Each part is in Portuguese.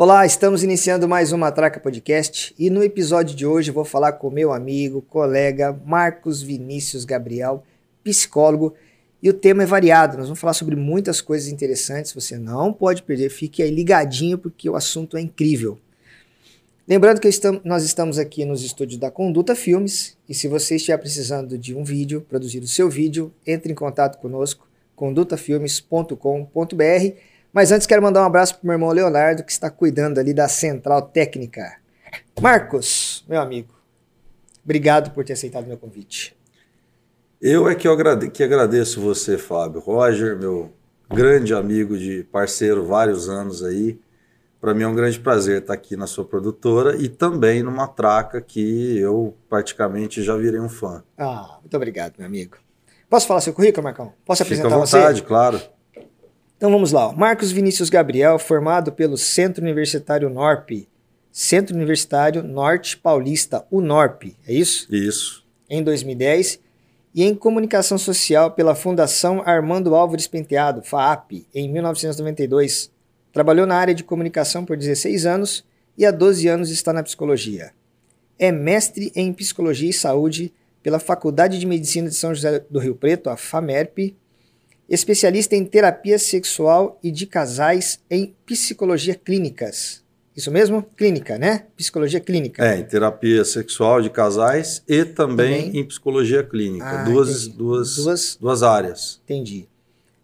Olá, estamos iniciando mais uma Matraca Podcast e no episódio de hoje vou falar com meu amigo, colega Marcos Vinícius Gabriel, psicólogo, e o tema é variado. Nós vamos falar sobre muitas coisas interessantes, você não pode perder, fique aí ligadinho porque o assunto é incrível. Lembrando que nós estamos aqui nos estúdios da Conduta Filmes e se você estiver precisando de um vídeo, produzir o seu vídeo, entre em contato conosco, condutafilmes.com.br mas antes quero mandar um abraço pro meu irmão Leonardo, que está cuidando ali da central técnica. Marcos, meu amigo, obrigado por ter aceitado meu convite. Eu é que, eu agrade que agradeço você, Fábio. Roger, meu grande amigo de parceiro, vários anos aí. Para mim é um grande prazer estar aqui na sua produtora e também numa traca que eu praticamente já virei um fã. Ah, muito obrigado, meu amigo. Posso falar seu currículo, Marcão? Posso Fica apresentar à vontade, você? claro. Então vamos lá. Marcos Vinícius Gabriel, formado pelo Centro Universitário NORP, Centro Universitário Norte Paulista, UNORP, é isso? Isso. Em 2010. E em Comunicação Social pela Fundação Armando Álvares Penteado, FAAP, em 1992. Trabalhou na área de comunicação por 16 anos e há 12 anos está na psicologia. É mestre em Psicologia e Saúde pela Faculdade de Medicina de São José do Rio Preto, a FAMERP, especialista em terapia sexual e de casais em psicologia clínicas. Isso mesmo? Clínica, né? Psicologia clínica. É, em terapia sexual de casais e também, Também. em psicologia clínica. Ah, duas, entendi. duas, Duas- duas áreas. Entendi.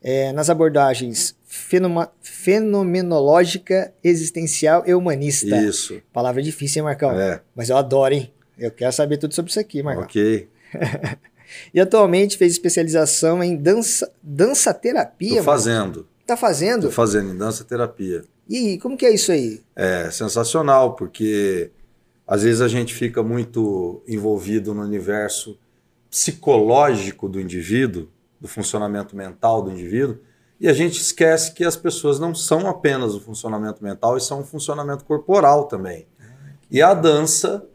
É, nas abordagens fenoma- fenomenológica, existencial e humanista. Isso. Palavra difícil, hein, Marcão? É, Mas eu adoro, hein? Eu quero saber tudo sobre isso aqui, Marcão. ok. E atualmente fez especialização em dança, dança terapia. Tô mano. fazendo. Tá fazendo? Tô fazendo em dança terapia. E como que é isso aí? É sensacional, porque às vezes a gente fica muito envolvido no universo psicológico do indivíduo, do funcionamento mental do indivíduo, e a gente esquece que as pessoas não são apenas o funcionamento mental, e são o funcionamento corporal também. E a dança,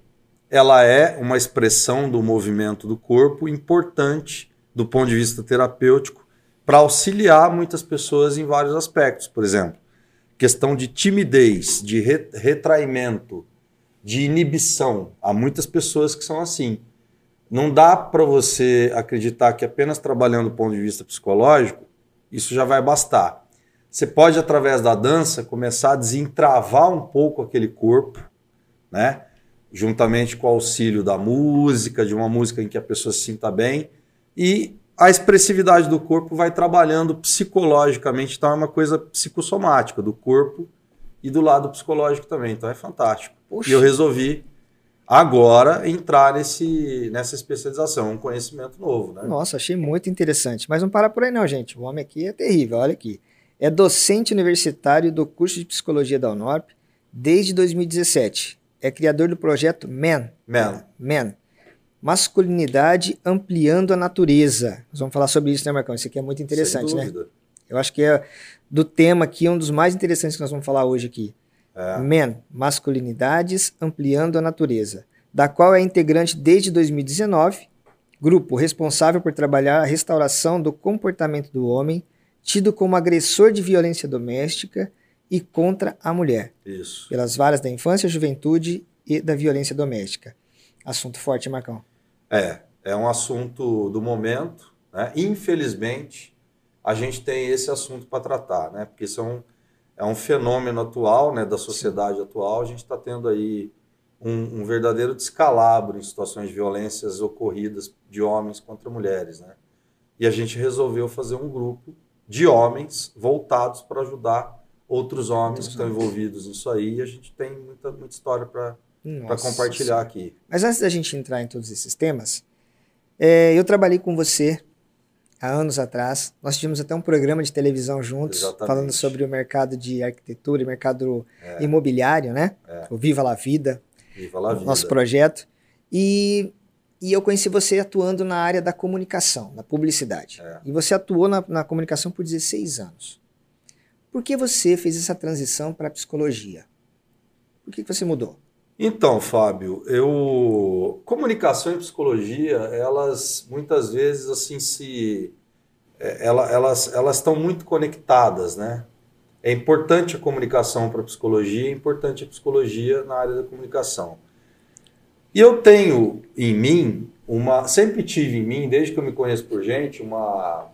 ela é uma expressão do movimento do corpo importante do ponto de vista terapêutico para auxiliar muitas pessoas em vários aspectos. Por exemplo, questão de timidez, de re- retraimento, de inibição. Há muitas pessoas que são assim. Não dá para você acreditar que apenas trabalhando do ponto de vista psicológico, isso já vai bastar. Você pode, através da dança, começar a desentravar um pouco aquele corpo, né? Juntamente com o auxílio da música, de uma música em que a pessoa se sinta bem, e a expressividade do corpo vai trabalhando psicologicamente, então é uma coisa psicossomática do corpo e do lado psicológico também, então é fantástico. E eu resolvi agora entrar nesse, nessa especialização, um conhecimento novo, né? Nossa, achei muito interessante. Mas não para por aí não, gente. O homem aqui é terrível, olha aqui. É docente universitário do curso de psicologia da UNORP desde 2017. É criador do projeto MEN. Man, MEN. Masculinidade ampliando a natureza. Nós vamos falar sobre isso, né, Marcão? Isso aqui é muito interessante, né? Eu acho que é do tema aqui um dos mais interessantes que nós vamos falar hoje aqui. É. Men, Masculinidades Ampliando a Natureza, da qual é integrante desde 2019, grupo responsável por trabalhar a restauração do comportamento do homem, tido como agressor de violência doméstica e contra a mulher, Isso. pelas varas da infância, juventude e da violência doméstica. Assunto forte, Marcão. É, é um assunto do momento, né? Infelizmente, a gente tem esse assunto para tratar, né? Porque isso é um, é um fenômeno atual, né? Da sociedade atual. A gente está tendo aí um, um verdadeiro descalabro em situações de violências ocorridas de homens contra mulheres, né? E a gente resolveu fazer um grupo de homens voltados para ajudar outros homens que estão envolvidos nisso aí. E a gente tem muita, muita história para compartilhar aqui. Mas antes da gente entrar em todos esses temas, é, eu trabalhei com você há anos atrás. Nós tivemos até um programa de televisão juntos, Exatamente. falando sobre o mercado de arquitetura e mercado imobiliário, né? É. O Viva la Vida, Viva la vida. nosso projeto. E, e eu conheci você atuando na área da comunicação, na publicidade. É. E você atuou na, na comunicação por 16 anos. Por que você fez essa transição para a psicologia? Por que, que você mudou? Então, Fábio, eu comunicação e psicologia, elas muitas vezes assim se é, ela- elas elas estão muito conectadas, né? É importante a comunicação para a psicologia, é importante a psicologia na área da comunicação. E eu tenho em mim uma, sempre tive em mim, desde que eu me conheço por gente, uma,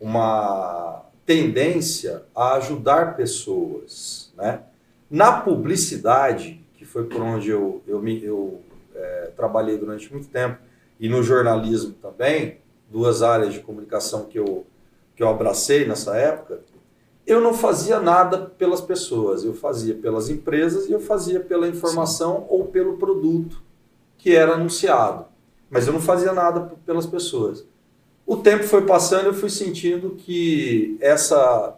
uma tendência a ajudar pessoas, né? Na publicidade, que foi por onde eu, eu, me, eu é, trabalhei durante muito tempo, e no jornalismo também, duas áreas de comunicação que eu, que eu abracei nessa época, eu não fazia nada pelas pessoas, eu fazia pelas empresas e eu fazia pela informação Sim. ou pelo produto que era anunciado. Mas eu não fazia nada pelas pessoas. O tempo foi passando, eu fui sentindo que essa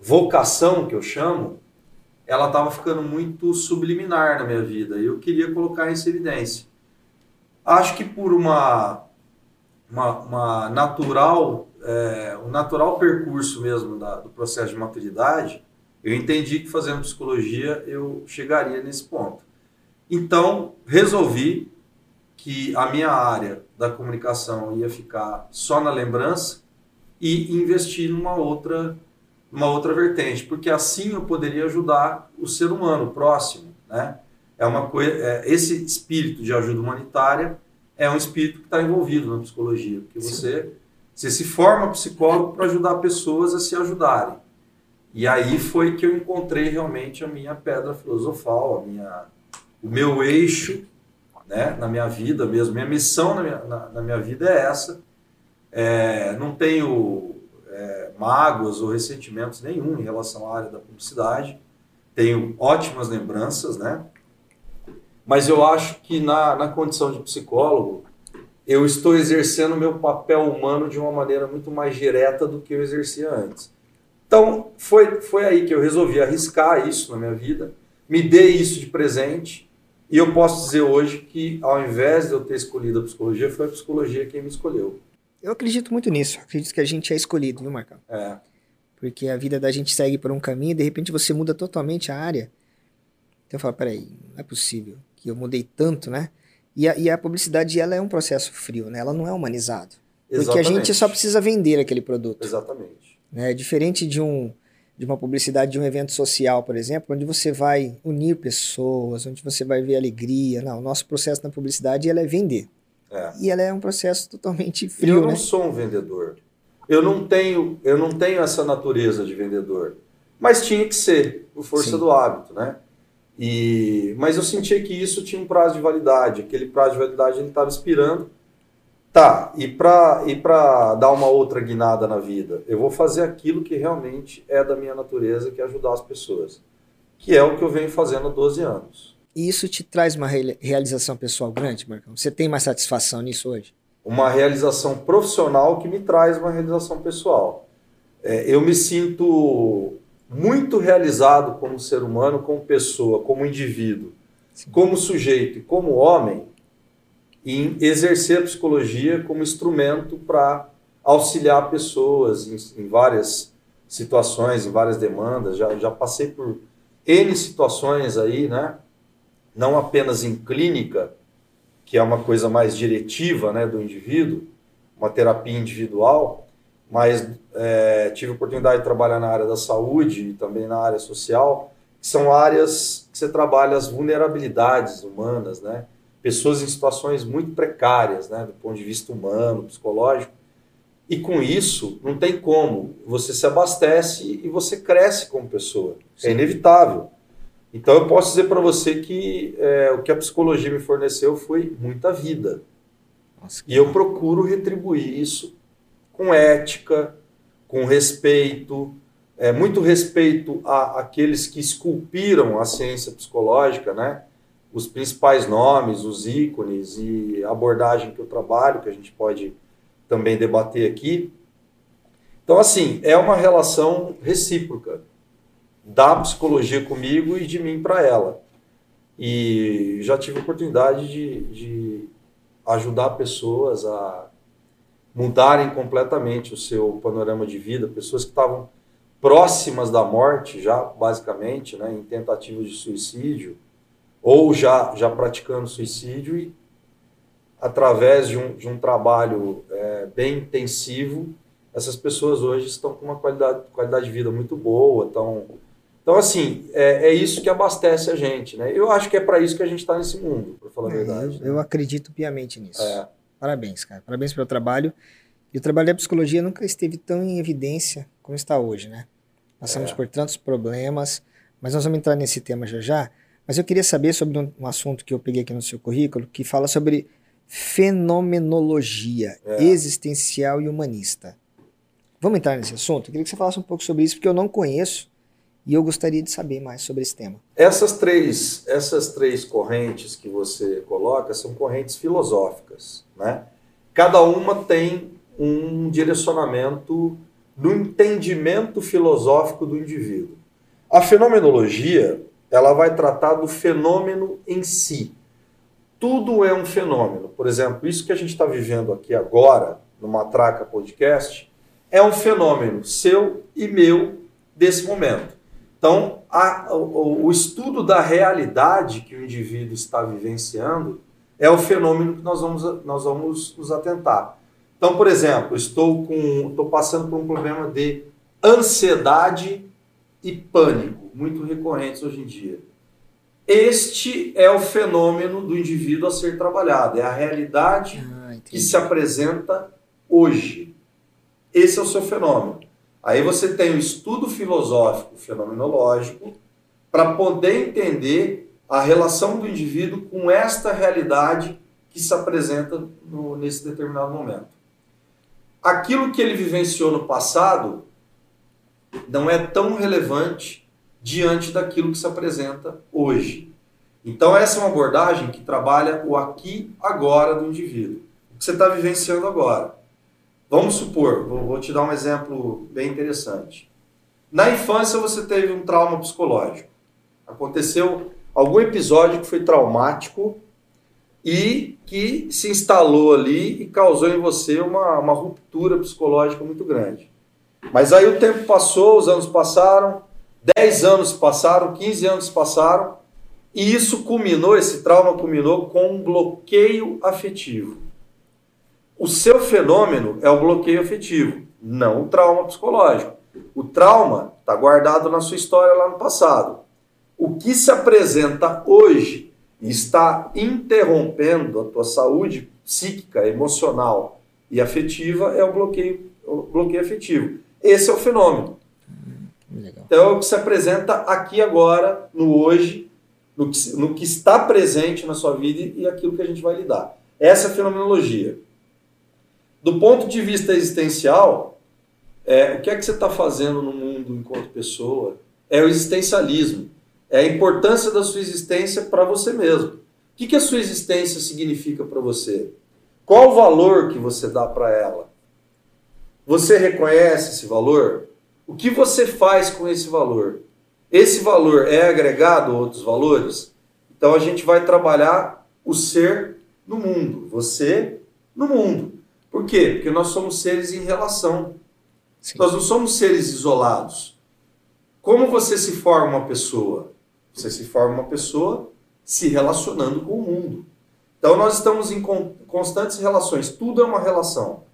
vocação que eu chamo, ela estava ficando muito subliminar na minha vida e eu queria colocar isso em evidência. Acho que por uma, uma, uma natural é, um natural percurso mesmo da, do processo de maturidade, eu entendi que fazendo psicologia eu chegaria nesse ponto. Então, resolvi que a minha área da comunicação ia ficar só na lembrança e investir numa outra, numa outra vertente, porque assim eu poderia ajudar o ser humano próximo, né? É uma coisa, é, esse espírito de ajuda humanitária é um espírito que está envolvido na psicologia, porque você você se forma psicólogo para ajudar pessoas a se ajudarem. E aí foi que eu encontrei realmente a minha pedra filosofal, a minha, o meu eixo né, na minha vida mesmo. Minha missão na minha, na, na minha vida é essa. É, não tenho é, mágoas ou ressentimentos nenhum em relação à área da publicidade. Tenho ótimas lembranças, né? Mas eu acho que na, na condição de psicólogo, eu estou exercendo meu papel humano de uma maneira muito mais direta do que eu exercia antes. Então, foi, foi aí que eu resolvi arriscar isso na minha vida, me dei isso de presente, e eu posso dizer hoje que, ao invés de eu ter escolhido a psicologia, foi a psicologia quem me escolheu. Eu acredito muito nisso, acredito que a gente é escolhido, viu, Marcão? É. Porque a vida da gente segue por um caminho e de repente você muda totalmente a área. Então eu falo, peraí, não é possível que eu mudei tanto, né? E a, e a publicidade ela é um processo frio, né? Ela não é humanizado. Exatamente. Porque a gente só precisa vender aquele produto. Exatamente. Né? Diferente de um de uma publicidade de um evento social, por exemplo, onde você vai unir pessoas, onde você vai ver alegria. Não, o nosso processo na publicidade ela é vender. É. E ela é um processo totalmente frio. Eu não né? sou um vendedor. Eu não tenho, eu não tenho essa natureza de vendedor. Mas tinha que ser, por força Sim. do hábito, né? E, mas eu sentia que isso tinha um prazo de validade. Aquele prazo de validade ele estava expirando. Tá, e para e dar uma outra guinada na vida, eu vou fazer aquilo que realmente é da minha natureza, que é ajudar as pessoas. Que é o que eu venho fazendo há 12 anos. E isso te traz uma realização pessoal grande, Marcão? Você tem mais satisfação nisso hoje? Uma realização profissional que me traz uma realização pessoal. É, eu me sinto muito realizado como ser humano, como pessoa, como indivíduo, Sim. como sujeito e como homem, em exercer a psicologia como instrumento para auxiliar pessoas em, em, várias situações, em várias demandas. Já, já passei por N situações aí, né? Não apenas em clínica, que é uma coisa mais diretiva né, do indivíduo, uma terapia individual, mas é, tive a oportunidade de trabalhar na área da saúde e também na área social, que são áreas que você trabalha as vulnerabilidades humanas, né? Pessoas em situações muito precárias, né? Do ponto de vista humano, psicológico. E com isso, não tem como. Você se abastece e você cresce como pessoa. É Sim. É inevitável. Então, eu posso dizer para você que é, o que a psicologia me forneceu foi muita vida. Nossa, e eu procuro retribuir isso com ética, com respeito, é, muito respeito a aqueles que esculpiram a ciência psicológica, né? Os principais nomes, os ícones e a abordagem que eu trabalho, que a gente pode também debater aqui. Então, assim, é uma relação recíproca da psicologia comigo e de mim para ela. E já tive oportunidade de, de ajudar pessoas a mudarem completamente o seu panorama de vida, pessoas que estavam próximas da morte já, basicamente, né, em tentativa de suicídio, ou já, já praticando suicídio e através de um, de um trabalho é, bem intensivo, essas pessoas hoje estão com uma qualidade, qualidade de vida muito boa. Tão... Então, assim, é, é isso que abastece a gente. Né? Eu acho que é para isso que a gente está nesse mundo, para falar é, a verdade. Eu, né? eu, acredito piamente nisso. É. Parabéns, cara. Parabéns pelo trabalho. E o trabalho da psicologia nunca esteve tão em evidência como está hoje, né? Passamos é. por tantos problemas, mas nós vamos entrar nesse tema já já. Mas eu queria saber sobre um, um assunto que eu peguei aqui no seu currículo, que fala sobre fenomenologia é. existencial e humanista. Vamos entrar nesse assunto? Eu queria que você falasse um pouco sobre isso, porque eu não conheço e eu gostaria de saber mais sobre esse tema. Essas três, essas três correntes que você coloca são correntes filosóficas. Né? Cada uma tem um direcionamento no entendimento filosófico do indivíduo. A fenomenologia ela vai tratar do fenômeno em si. Tudo é um fenômeno. Por exemplo, isso que a gente está vivendo aqui agora, no Matraca Podcast, é um fenômeno seu e meu desse momento. Então, a, o, o, estudo da realidade que o indivíduo está vivenciando é o fenômeno que nós vamos, nós vamos nos atentar. Então, por exemplo, estou, com, estou passando por um problema de ansiedade e pânico, muito recorrentes hoje em dia. Este é o fenômeno do indivíduo a ser trabalhado, é a realidade ah, que se apresenta hoje. Esse é o seu fenômeno. Aí você tem o estudo filosófico fenomenológico para poder entender a relação do indivíduo com esta realidade que se apresenta no, nesse determinado momento. Aquilo que ele vivenciou no passado não é tão relevante diante daquilo que se apresenta hoje. Então, essa é uma abordagem que trabalha o aqui, agora do indivíduo. O que você está vivenciando agora. Vamos supor, vou, vou te dar um exemplo bem interessante. Na infância você teve um trauma psicológico. Aconteceu algum episódio que foi traumático e que se instalou ali e causou em você uma, uma ruptura psicológica muito grande. Mas aí o tempo passou, os anos passaram, 10 anos passaram, 15 anos passaram, e isso culminou, esse trauma culminou com um bloqueio afetivo. O seu fenômeno é o bloqueio afetivo, não o trauma psicológico. O trauma está guardado na sua história lá no passado. O que se apresenta hoje está interrompendo a tua saúde psíquica, emocional e afetiva é o bloqueio, o bloqueio afetivo. Esse é o fenômeno. Legal. Então é o que se apresenta aqui agora, no hoje, no que, no que está presente na sua vida e aquilo que a gente vai lidar. Essa é a fenomenologia. Do ponto de vista existencial, é, o que é que você está fazendo no mundo enquanto pessoa? É o existencialismo. É a importância da sua existência para você mesmo. O que, que a sua existência significa para você? Qual o valor que você dá para ela? Você reconhece esse valor? O que você faz com esse valor? Esse valor é agregado a outros valores? Então a gente vai trabalhar o ser no mundo, você no mundo. Por quê? Porque nós somos seres em relação. Sim. Nós não somos seres isolados. Como você se forma uma pessoa? Você se forma uma pessoa se relacionando com o mundo. Então nós estamos em constantes relações, tudo é uma relação.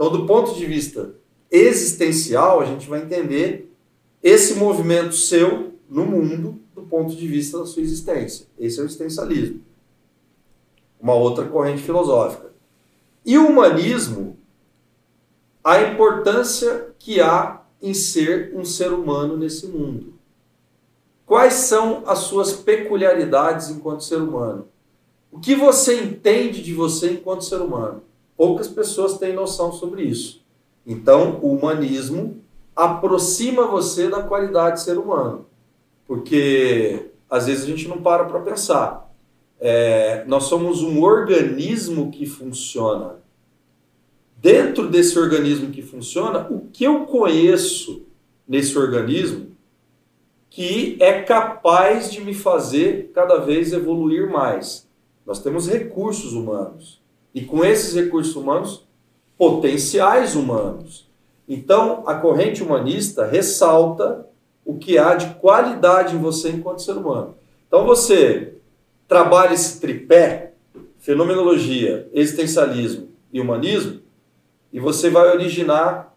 Então, do ponto de vista existencial, a gente vai entender esse movimento seu no mundo do ponto de vista da sua existência. Esse é o existencialismo. Uma outra corrente filosófica. E o humanismo, a importância que há em ser um ser humano nesse mundo. Quais são as suas peculiaridades enquanto ser humano? O que você entende de você enquanto ser humano? Poucas pessoas têm noção sobre isso. Então, o humanismo aproxima você da qualidade de ser humano. Porque às vezes a gente não para para pensar. É, nós somos um organismo que funciona. Dentro desse organismo que funciona, o que eu conheço nesse organismo que é capaz de me fazer cada vez evoluir mais? Nós temos recursos humanos. E com esses recursos humanos, potenciais humanos. Então, a corrente humanista ressalta o que há de qualidade em você enquanto ser humano. Então, você trabalha esse tripé, fenomenologia, existencialismo e humanismo, e você vai originar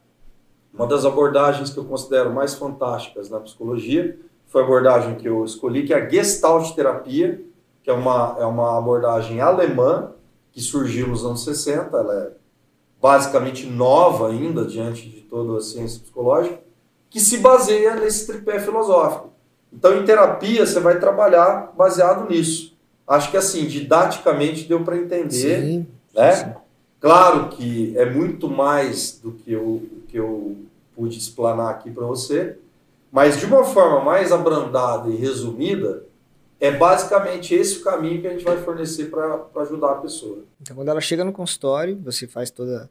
Uma das abordagens que eu considero mais fantásticas na psicologia foi a abordagem que eu escolhi, que é a Gestalt terapia, que é uma, é uma abordagem alemã que surgiu nos anos 60, ela é basicamente nova ainda diante de toda a ciência psicológica, que se baseia nesse tripé filosófico. Então, em terapia, você vai trabalhar baseado nisso. Acho que, assim, didaticamente deu para entender. Sim, né? Sim. Claro que é muito mais do que eu, que eu pude explanar aqui para você, mas de uma forma mais abrandada e resumida, é basicamente esse o caminho que a gente vai fornecer para ajudar a pessoa. Então, quando ela chega no consultório, você faz toda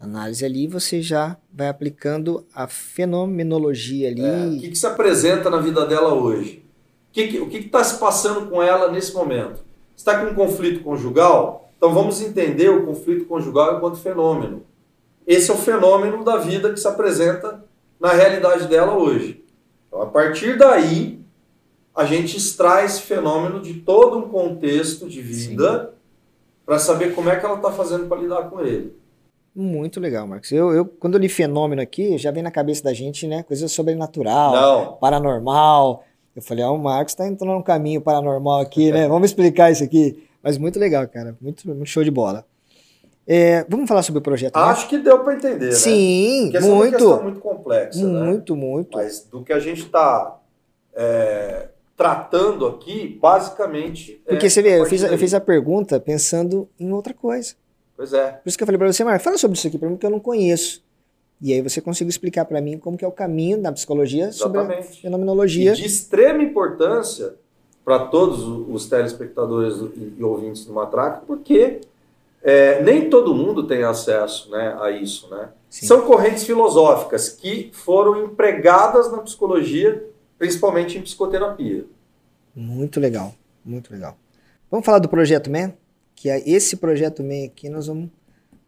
a análise ali, você já vai aplicando a fenomenologia ali. É, o que, que, se apresenta na vida dela hoje? O que está tá se passando com ela nesse momento? Está com um conflito conjugal? Então vamos entender o conflito conjugal enquanto fenômeno. Esse é o fenômeno da vida que se apresenta na realidade dela hoje. Então, a partir daí, a gente extrai esse fenômeno de todo um contexto de vida para saber como é que ela está fazendo para lidar com ele. Muito legal, Marcos. Eu, eu, quando eu li fenômeno aqui, já vem na cabeça da gente, né? Coisa sobrenatural, Não. paranormal. Eu falei, ó, oh, o Marcos está entrando num caminho paranormal aqui, né? Vamos explicar isso aqui. Mas muito legal, cara. Muito, muito show de bola. É, vamos falar sobre o projeto. Né? Acho né? que deu para entender, Sim, né? Sim, muito. É uma questão muito complexa, Muito, né? muito. Mas do que a gente está é, tratando aqui, basicamente. É Porque é você vê, eu fiz, eu fiz a pergunta pensando em outra coisa. Pois é. Por isso que eu falei para você, Marcos, fala sobre isso aqui para mim que eu não conheço. E aí você conseguiu explicar para mim como que é o caminho da psicologia Exatamente. sobre a fenomenologia. E de extrema importância para todos os telespectadores e ouvintes do Matraca, porque é, nem todo mundo tem acesso né, a isso. Né? São correntes filosóficas que foram empregadas na psicologia principalmente em psicoterapia. Muito legal, muito legal. Vamos falar do Projeto MEN? Que é esse Projeto MEN aqui nós vamos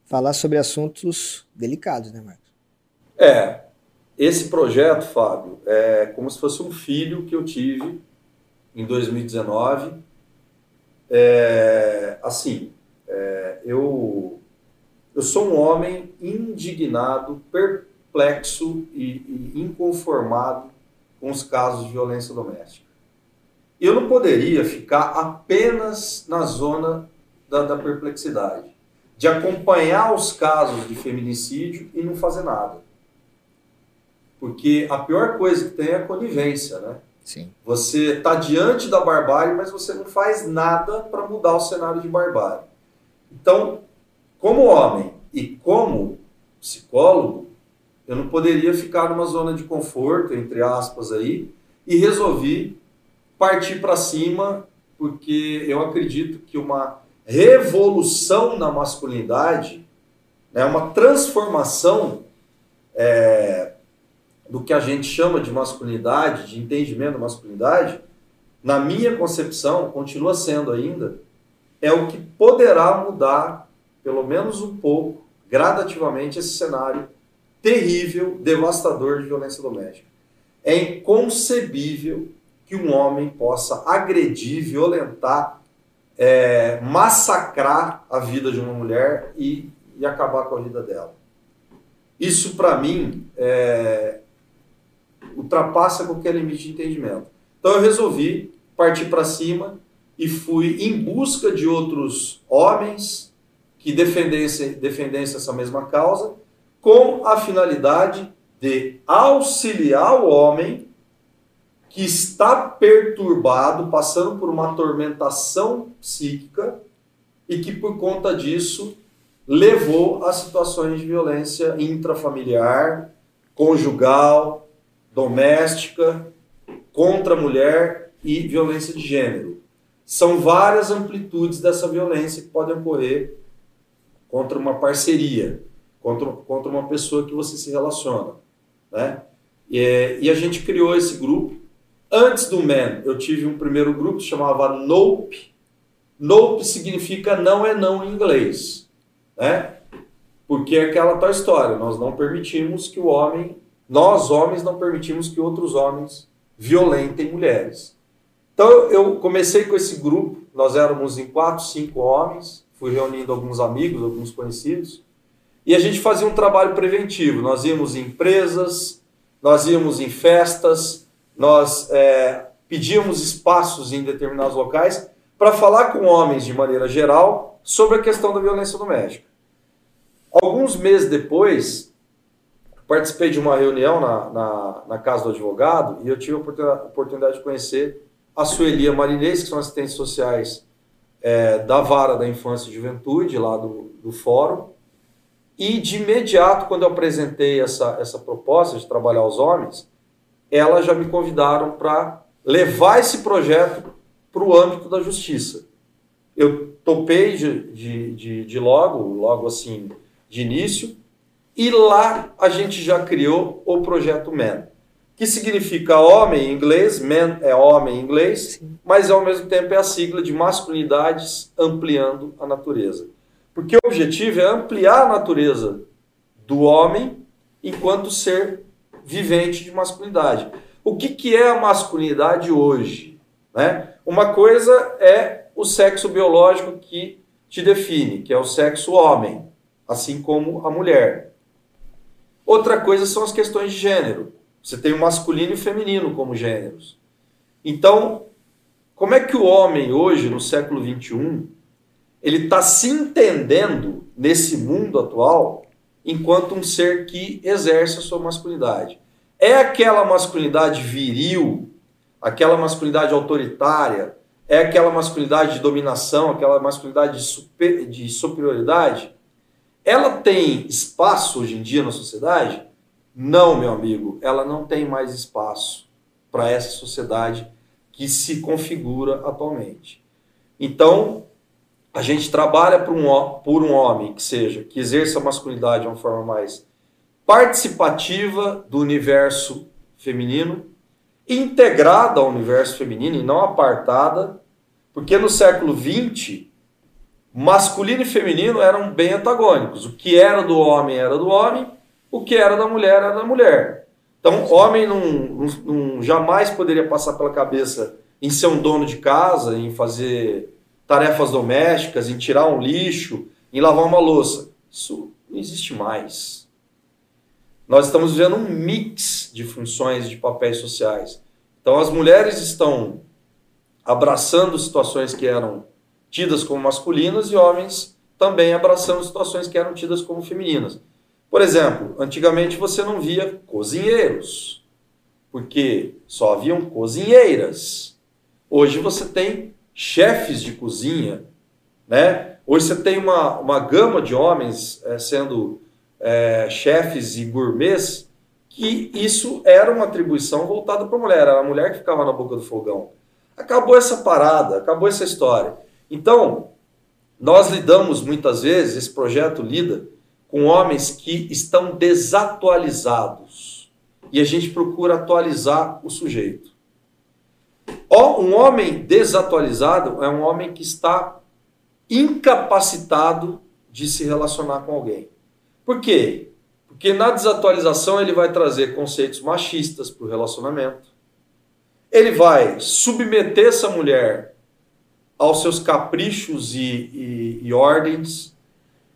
falar sobre assuntos delicados, né, Marcos? É, esse projeto, Fábio, é como se fosse um filho que eu tive em 2019. É, assim, é, eu, eu sou um homem indignado, perplexo e, e inconformado com os casos de violência doméstica. Eu não poderia ficar apenas na zona da, da perplexidade, de acompanhar os casos de feminicídio e não fazer nada. Porque a pior coisa que tem é a conivência, né? Sim. Você está diante da barbárie, mas você não faz nada para mudar o cenário de barbárie. Então, como homem e como psicólogo, eu não poderia ficar numa zona de conforto, entre aspas, aí, e resolvi partir para cima, porque eu acredito que uma revolução na masculinidade, né, uma transformação é, do que a gente chama de masculinidade, de entendimento da masculinidade, na minha concepção, continua sendo ainda, é o que poderá mudar, pelo menos um pouco, gradativamente, esse cenário terrível, devastador de violência doméstica. É inconcebível que um homem possa agredir, violentar, é, massacrar a vida de uma mulher e, e acabar com a vida dela. Isso, para mim, é, ultrapassa qualquer limite de entendimento. Então, eu resolvi partir para cima e fui em busca de outros homens que defendessem, defendessem essa mesma causa com a finalidade de auxiliar o homem que está perturbado, passando por uma atormentação psíquica e que por conta disso levou a situações de violência intrafamiliar, conjugal, doméstica, contra a mulher e violência de gênero. São várias amplitudes dessa violência que podem ocorrer contra uma parceria contra, contra uma pessoa que você se relaciona. Né? E, e a gente criou esse grupo. Antes do MEN, eu tive um primeiro grupo que chamava NOPE. NOPE significa não é não em inglês. Né? Porque é aquela tal história, nós não permitimos que o homem, nós homens não permitimos que outros homens violentem mulheres. Então eu comecei com esse grupo, nós éramos em quatro, cinco homens, fui reunindo alguns amigos, alguns conhecidos, e a gente fazia um trabalho preventivo. Nós íamos em empresas, nós íamos em festas, nós é, pedíamos espaços em determinados locais para falar com homens de maneira geral sobre a questão da violência doméstica. Alguns meses depois, participei de uma reunião na, na, na, casa do advogado e eu tive a oportunidade de conhecer a Suelia Marinês, que são assistentes sociais é, da Vara da Infância e Juventude, lá do, do Fórum. E de imediato, quando eu apresentei essa, essa proposta de trabalhar os homens, elas já me convidaram para levar esse projeto para o âmbito da justiça. Eu topei de, de, de, de logo, logo assim, de início, e lá a gente já criou o projeto Man, que significa homem em inglês, man é homem em inglês, Sim. mas ao mesmo tempo é a sigla de masculinidades ampliando a natureza. Porque o objetivo é ampliar a natureza do homem enquanto ser vivente de masculinidade. O que, que é a masculinidade hoje? Né? Uma coisa é o sexo biológico que te define, que é o sexo homem, assim como a mulher. Outra coisa são as questões de gênero. Você tem o masculino e o feminino como gêneros. Então, como é que o homem hoje, no século XXI, ele está se entendendo nesse mundo atual enquanto um ser que exerce a sua masculinidade? É aquela masculinidade viril, aquela masculinidade autoritária, é aquela masculinidade de dominação, aquela masculinidade de, super, de superioridade? Ela tem espaço hoje em dia na sociedade? Não, meu amigo, ela não tem mais espaço para essa sociedade que se configura atualmente. Então, a gente trabalha por um, por um homem que seja, que exerça a masculinidade de uma forma mais participativa do universo feminino, integrada ao universo feminino e não apartada, porque no século XX masculino e feminino eram bem antagônicos. O que era do homem era do homem, o que era da mulher era da mulher. Então, homem não, não, jamais poderia passar pela cabeça em ser um dono de casa, em fazer tarefas domésticas, em tirar um lixo, em lavar uma louça. Isso não existe mais. Nós estamos vivendo um mix de funções de papéis sociais. Então, as mulheres estão abraçando situações que eram tidas como masculinas e homens também abraçando situações que eram tidas como femininas. Por exemplo, antigamente você não via cozinheiros, porque só haviam cozinheiras. Hoje você tem chefes de cozinha, né? Hoje você tem uma, uma gama de homens é, sendo é, chefes e gourmets, que isso era uma atribuição voltada para a mulher, era a mulher que ficava na boca do fogão. Acabou essa parada, acabou essa história. Então, nós lidamos muitas vezes, esse projeto lida com homens que estão desatualizados e a gente procura atualizar o sujeito. Um homem desatualizado é um homem que está incapacitado de se relacionar com alguém. Por quê? Porque na desatualização ele vai trazer conceitos machistas para o relacionamento. Ele vai submeter essa mulher aos seus caprichos e, e, e ordens.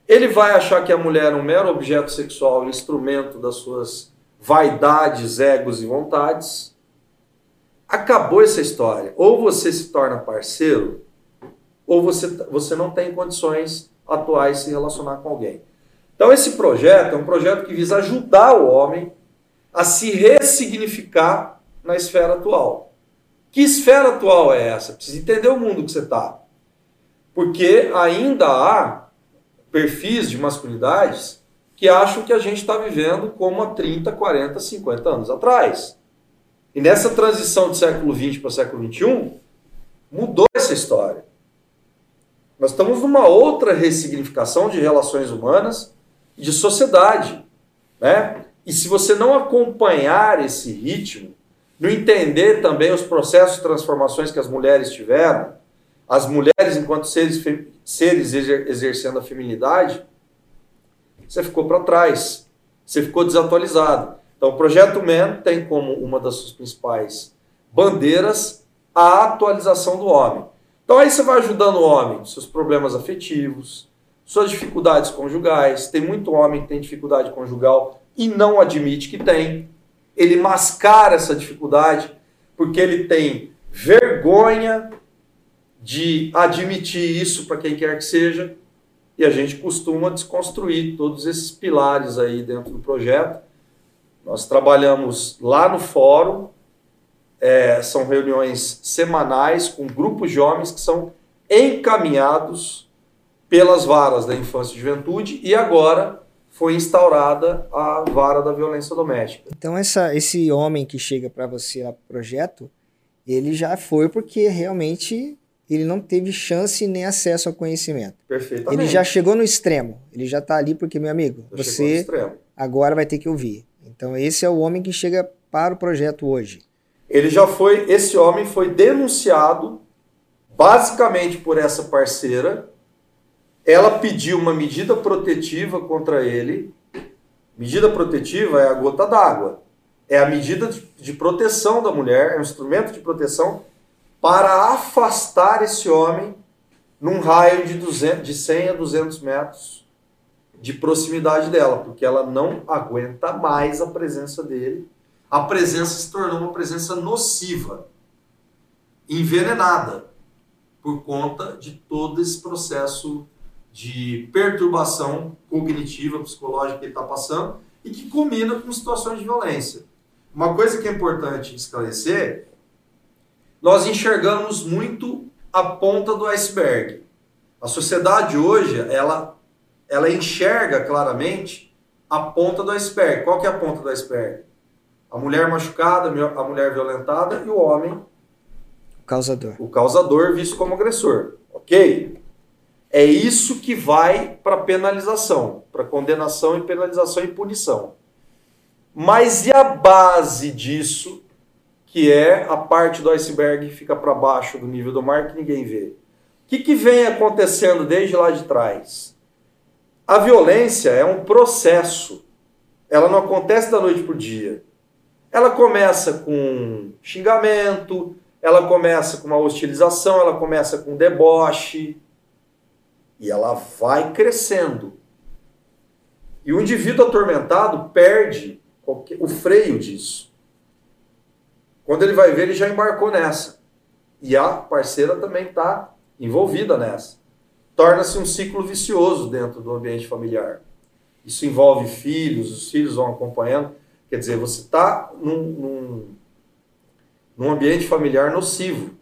Ele vai achar que a mulher é um mero objeto sexual, um instrumento das suas vaidades, egos e vontades. Acabou essa história. Ou você se torna parceiro, ou você, você não tem condições atuais de se relacionar com alguém. Então, esse projeto é um projeto que visa ajudar o homem a se ressignificar na esfera atual. Que esfera atual é essa? Precisa entender o mundo que você está. Porque ainda há perfis de masculinidades que acham que a gente está vivendo como há 30, 40, 50 anos atrás. E nessa transição de século XX para século XXI, mudou essa história. Nós estamos numa outra ressignificação de relações humanas e de sociedade. Né? E se você não acompanhar esse ritmo, no entender também os processos de transformações que as mulheres tiveram, as mulheres enquanto seres, seres exercendo a feminidade, você ficou para trás, você ficou desatualizado. Então, o Projeto Men tem como uma das suas principais bandeiras a atualização do homem. Então, aí você vai ajudando o homem, seus problemas afetivos, suas dificuldades conjugais. Tem muito homem que tem dificuldade conjugal e não admite que tem. Ele mascara essa dificuldade porque ele tem vergonha de admitir isso para quem quer que seja. E a gente costuma desconstruir todos esses pilares aí dentro do projeto. Nós trabalhamos lá no fórum, é, são reuniões semanais com grupos de homens que são encaminhados pelas varas da infância e juventude e agora foi instaurada a vara da violência doméstica. Então essa, esse homem que chega para você no projeto, ele já foi porque realmente ele não teve chance nem acesso ao conhecimento. Perfeitamente. Ele já chegou no extremo. Ele já está ali porque, meu amigo, já você agora vai ter que ouvir. Então esse é o homem que chega para o projeto hoje. Ele já foi, esse homem foi denunciado basicamente por essa parceira. Ela pediu uma medida protetiva contra ele. Medida protetiva é a gota d'água. É a medida de proteção da mulher, é um instrumento de proteção para afastar esse homem num raio de, 200, de 100 a 200 metros de proximidade dela, porque ela não aguenta mais a presença dele. A presença se tornou uma presença nociva, envenenada, por conta de todo esse processo de perturbação cognitiva, psicológica que ele está passando e que combina com situações de violência. Uma coisa que é importante esclarecer, nós enxergamos muito a ponta do iceberg. A sociedade hoje, ela ela enxerga claramente a ponta do iceberg. Qual que é a ponta do iceberg? A mulher machucada, a mulher violentada e o homem. O causador. O causador visto como agressor. Ok? É isso que vai para penalização, para condenação e penalização e punição. Mas e a base disso, que é a parte do iceberg que fica para baixo do nível do mar que ninguém vê? O que, que vem acontecendo desde lá de trás? A violência é um processo. Ela não acontece da noite para o dia. Ela começa com xingamento, ela começa com uma hostilização, ela começa com deboche e ela vai crescendo. E o indivíduo atormentado perde o freio disso. Quando ele vai ver, ele já embarcou nessa. E a parceira também está envolvida nessa torna-se um ciclo vicioso dentro do ambiente familiar. Isso envolve filhos, os filhos vão acompanhando. Quer dizer, você está num, num, num ambiente familiar nocivo,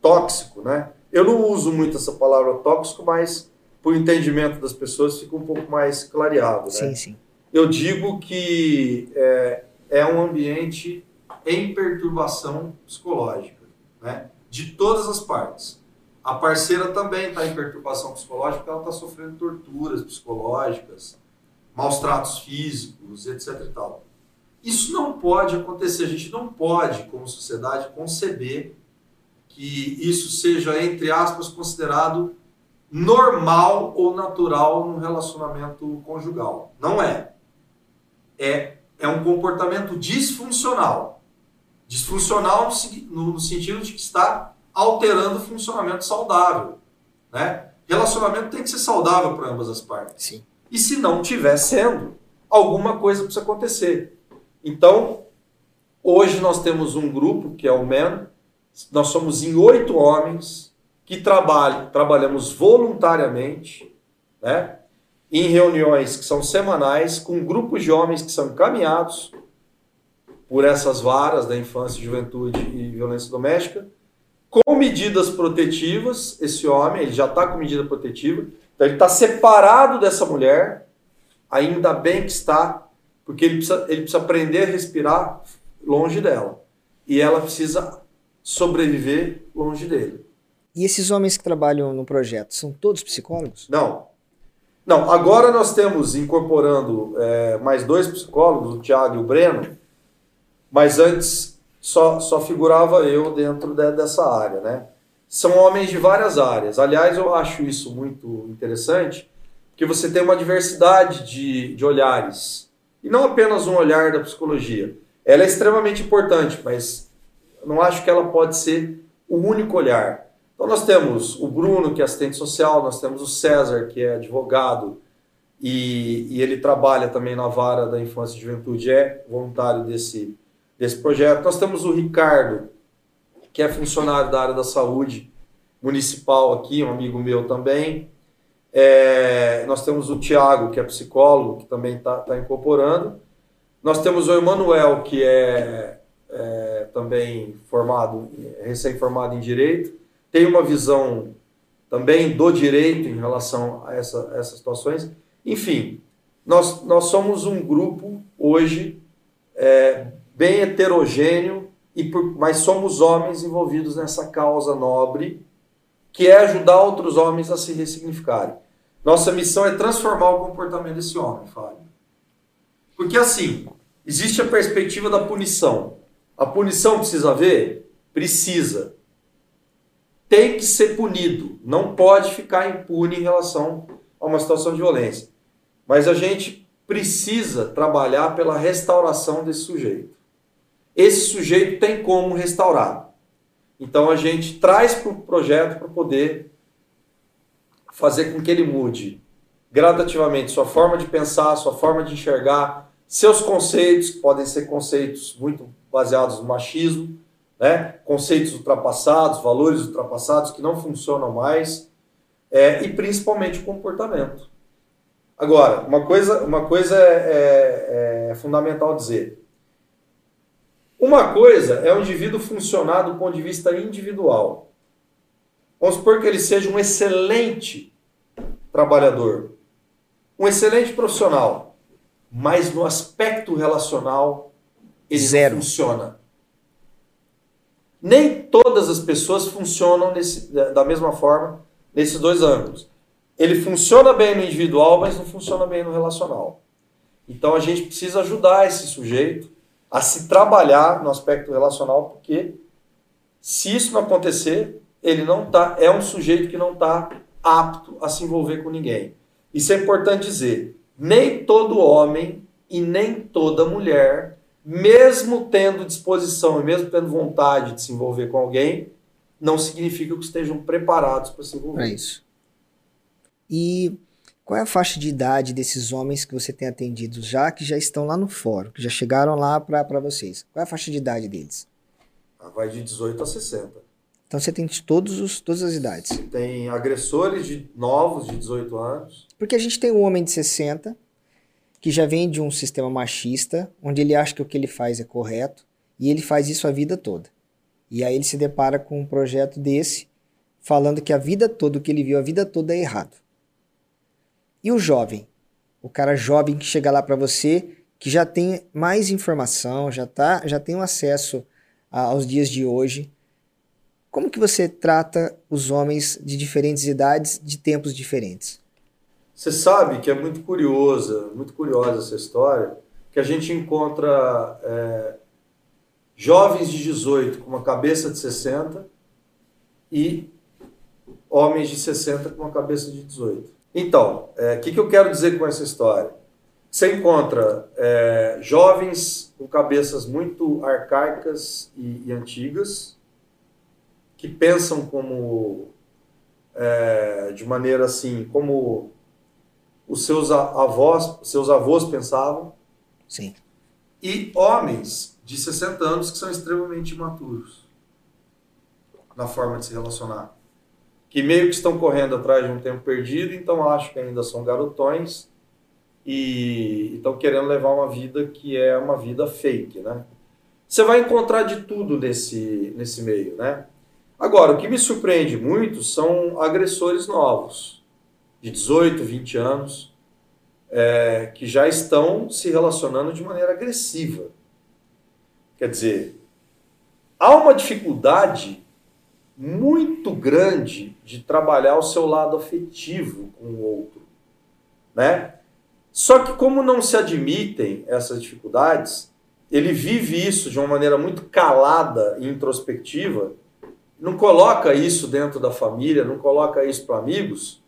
tóxico, né? Eu não uso muito essa palavra tóxico, mas por entendimento das pessoas fica um pouco mais clareado. Né? Sim, sim. Eu digo que é, é um ambiente em perturbação psicológica, né? de todas as partes. A parceira também está em perturbação psicológica ela está sofrendo torturas psicológicas, maus tratos físicos, etc. E tal. Isso não pode acontecer. A gente não pode, como sociedade, conceber que isso seja, entre aspas, considerado normal ou natural num relacionamento conjugal. Não é. É, é um comportamento disfuncional. Disfuncional no, no sentido de que está alterando o funcionamento saudável. Né? Relacionamento tem que ser saudável para ambas as partes. Sim. E se não tiver sendo, alguma coisa precisa acontecer. Então, hoje nós temos um grupo que é o MEN, nós somos em oito homens que trabalham, trabalhamos voluntariamente, né? em reuniões que são semanais, com grupos de homens que são encaminhados por essas varas da infância, juventude e violência doméstica, com medidas protetivas, esse homem, ele já está com medida protetiva, então ele está separado dessa mulher, ainda bem que está, porque ele precisa, ele precisa aprender a respirar longe dela. E ela precisa sobreviver longe dele. E esses homens que trabalham no projeto, são todos psicólogos? Não. Não, agora nós temos incorporando é, mais dois psicólogos, o Tiago e o Breno, mas antes só, só figurava eu dentro de, dessa área, né? São homens de várias áreas. Aliás, eu acho isso muito interessante, porque você tem uma diversidade de, de olhares. E não apenas um olhar da psicologia. Ela é extremamente importante, mas não acho que ela pode ser o único olhar. Então nós temos o Bruno, que é assistente social, nós temos o César, que é advogado e, e ele trabalha também na vara da infância e juventude, é voluntário desse, desse projeto. Nós temos o Ricardo, que é funcionário da área da saúde municipal aqui, um amigo meu também. É, nós temos o Tiago, que é psicólogo, que também está tá incorporando. Nós temos o Emanuel, que é, é também formado, recém-formado em Direito, tem uma visão também do direito em relação a essa, essas situações. Enfim, nós, nós somos um grupo hoje é, bem heterogêneo, e por, mas somos homens envolvidos nessa causa nobre, que é ajudar outros homens a se ressignificarem. Nossa missão é transformar o comportamento desse homem, Fábio. Porque assim, existe a perspectiva da punição. A punição precisa haver? Precisa. Tem que ser punido. Não pode ficar impune em relação a uma situação de violência. Mas a gente precisa trabalhar pela restauração desse sujeito. Esse sujeito tem como restaurar. Então a gente traz para o projeto para poder fazer com que ele mude gradativamente sua forma de pensar, sua forma de enxergar, seus conceitos, que podem ser conceitos muito baseados no machismo, né? conceitos ultrapassados, valores ultrapassados que não funcionam mais, é, e principalmente o comportamento. Agora, uma coisa, uma coisa é, é, é fundamental dizer. Uma coisa é o indivíduo funcionar do ponto de vista individual. Vamos supor que ele seja um excelente trabalhador, um excelente profissional, mas no aspecto relacional ele Zero. não funciona. Nem todas as pessoas funcionam nesse, da mesma forma nesses dois ângulos. Ele funciona bem no individual, mas não funciona bem no relacional. Então a gente precisa ajudar esse sujeito a se trabalhar no aspecto relacional, porque se isso não acontecer, ele não tá, é um sujeito que não está apto a se envolver com ninguém. Isso é importante dizer. Nem todo homem e nem toda mulher, mesmo tendo disposição e mesmo tendo vontade de se envolver com alguém, não significa que estejam preparados para se envolver. É isso. E qual é a faixa de idade desses homens que você tem atendido já, que já estão lá no fórum, que já chegaram lá para vocês? Qual é a faixa de idade deles? Ah, vai de 18 a 60. Então você tem todos os, todas as idades. Tem agressores de novos de 18 anos. Porque a gente tem um homem de 60 que já vem de um sistema machista, onde ele acha que o que ele faz é correto, e ele faz isso a vida toda. E aí ele se depara com um projeto desse, falando que a vida toda, o que ele viu a vida toda é errado. E o jovem? O cara jovem que chega lá para você, que já tem mais informação, já, tá, já tem um acesso a, aos dias de hoje. Como que você trata os homens de diferentes idades, de tempos diferentes? Você sabe que é muito curiosa, muito curiosa essa história, que a gente encontra é, jovens de 18 com uma cabeça de 60 e homens de 60 com uma cabeça de 18. Então, o é, que, que eu quero dizer com essa história? Você encontra é, jovens com cabeças muito arcaicas e, e antigas, que pensam como é, de maneira assim, como os seus avós, seus avós pensavam. Sim. E homens de 60 anos que são extremamente imaturos na forma de se relacionar que meio que estão correndo atrás de um tempo perdido, então acho que ainda são garotões e estão querendo levar uma vida que é uma vida fake, né? Você vai encontrar de tudo nesse, nesse meio, né? Agora, o que me surpreende muito são agressores novos, de 18, 20 anos, é, que já estão se relacionando de maneira agressiva. Quer dizer, há uma dificuldade muito grande de trabalhar o seu lado afetivo com o outro, né? Só que como não se admitem essas dificuldades, ele vive isso de uma maneira muito calada e introspectiva, não coloca isso dentro da família, não coloca isso para amigos,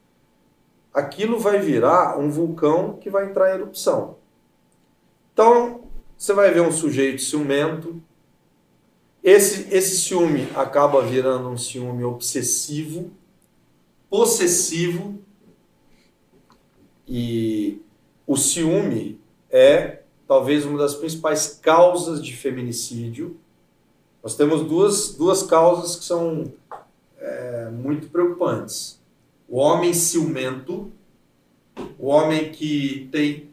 aquilo vai virar um vulcão que vai entrar em erupção. Então, você vai ver um sujeito ciumento, esse, esse ciúme acaba virando um ciúme obsessivo, possessivo, e o ciúme é talvez uma das principais causas de feminicídio. Nós temos duas, duas causas que são é, muito preocupantes. O homem ciumento, o homem que tem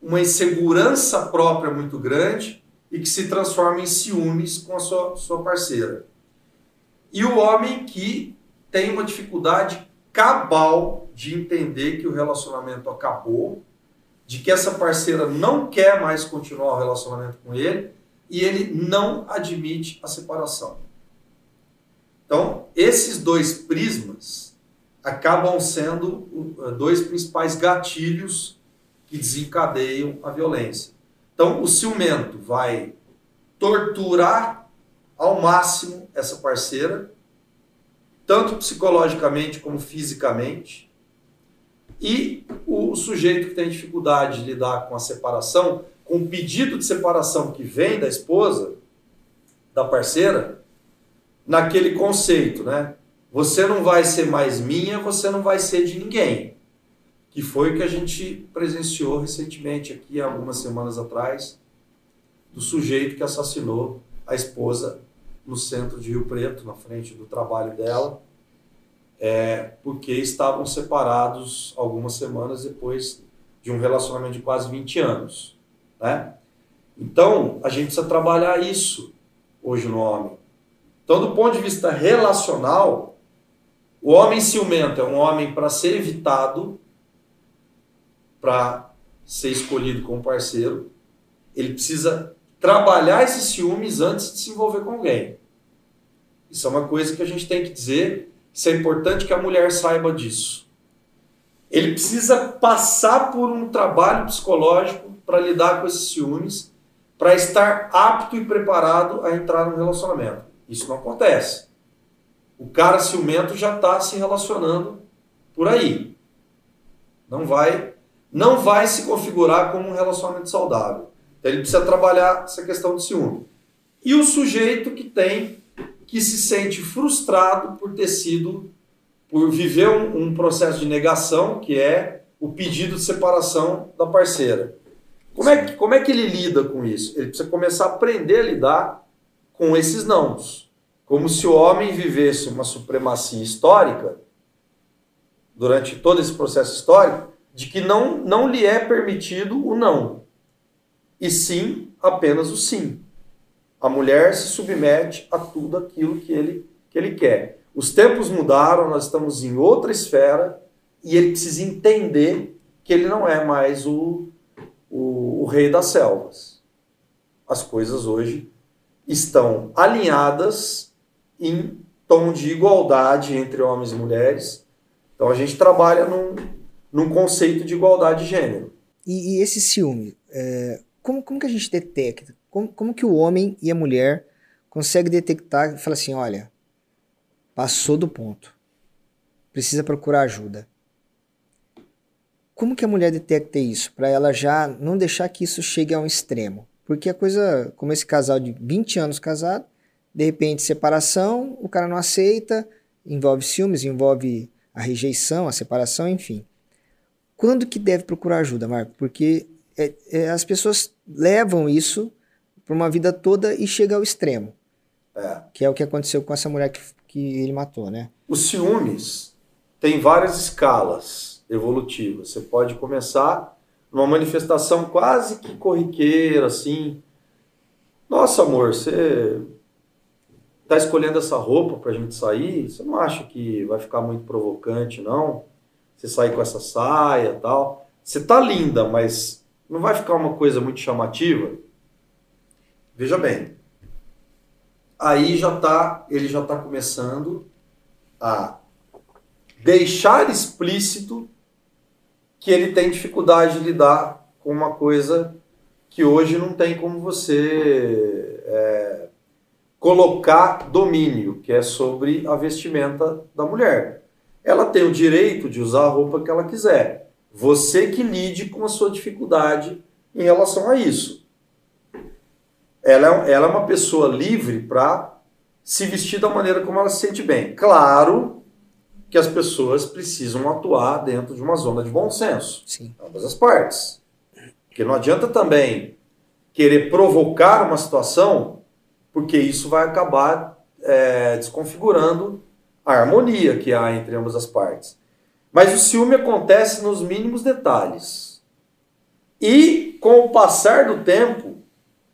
uma insegurança própria muito grande e que se transforma em ciúmes com a sua, sua parceira. E o homem que tem uma dificuldade cabal de entender que o relacionamento acabou, de que essa parceira não quer mais continuar o relacionamento com ele e ele não admite a separação. Então, esses dois prismas acabam sendo uh, dois principais gatilhos que desencadeiam a violência. Então, o ciumento vai torturar ao máximo essa parceira, tanto psicologicamente como fisicamente. E o sujeito que tem dificuldade de lidar com a separação, com o pedido de separação que vem da esposa, da parceira, naquele conceito, né? Você não vai ser mais minha, você não vai ser de ninguém. Que foi o que a gente presenciou recentemente aqui, algumas semanas atrás, do sujeito que assassinou a esposa no centro de Rio Preto, na frente do trabalho dela, é, porque estavam separados algumas semanas depois de um relacionamento de quase 20 anos. Né? Então, a gente precisa trabalhar isso hoje no homem. Então, do ponto de vista relacional, o homem ciumento é um homem para ser evitado, para ser escolhido como parceiro. Ele precisa trabalhar esses ciúmes antes de se envolver com alguém. Isso é uma coisa que a gente tem que dizer. Isso é importante que a mulher saiba disso. Ele precisa passar por um trabalho psicológico para lidar com esses ciúmes, para estar apto e preparado a entrar no relacionamento. Isso não acontece. O cara ciumento já está se relacionando por aí. Não vai, não vai se configurar como um relacionamento saudável. Então ele precisa trabalhar essa questão de ciúme. E o sujeito que tem, que se sente frustrado por ter sido, por viver um, um processo de negação, que é o pedido de separação da parceira. Como é, que, como é que ele lida com isso? Ele precisa começar a aprender a lidar com esses nãos. Como se o homem vivesse uma supremacia histórica, durante todo esse processo histórico, de que não, não lhe é permitido o não, e sim apenas o sim. A mulher se submete a tudo aquilo que ele, que ele quer. Os tempos mudaram, nós estamos em outra esfera e ele precisa entender que ele não é mais o, o, o rei das selvas. As coisas hoje estão alinhadas em tom de igualdade entre homens e mulheres. Então a gente trabalha num, num conceito de igualdade de gênero. E, e esse ciúme, é, como, como que a gente detecta? Como, como que o homem e a mulher conseguem detectar e falar assim, olha, passou do ponto, precisa procurar ajuda. Como que a mulher detecta isso? Para ela já não deixar que isso chegue a um extremo. Porque a coisa, como esse casal de 20 anos casado, de repente separação, o cara não aceita, envolve ciúmes, envolve a rejeição, a separação, enfim. Quando que deve procurar ajuda, Marco? Porque é, é, as pessoas levam isso para uma vida toda e chega ao extremo. É. Que é o que aconteceu com essa mulher que, que ele matou, né? Os ciúmes tem várias escalas evolutivas. Você pode começar numa manifestação quase que corriqueira, assim. Nossa, amor, você tá escolhendo essa roupa para a gente sair? Você não acha que vai ficar muito provocante, não? Você sair com essa saia tal. Você tá linda, mas não vai ficar uma coisa muito chamativa? Veja bem, aí já tá, ele já está começando a deixar explícito que ele tem dificuldade de lidar com uma coisa que hoje não tem como você é, colocar domínio, que é sobre a vestimenta da mulher. Ela tem o direito de usar a roupa que ela quiser. Você que lide com a sua dificuldade em relação a isso. ela, é ela é uma pessoa livre para se vestir da maneira como ela se sente bem. Claro que as pessoas precisam atuar dentro de uma zona de bom senso. Sim. Ambas as partes. Porque não adianta também querer provocar uma situação, porque isso vai acabar é, desconfigurando a harmonia que há entre ambas as partes. Mas o ciúme acontece nos mínimos detalhes. E com o passar do tempo,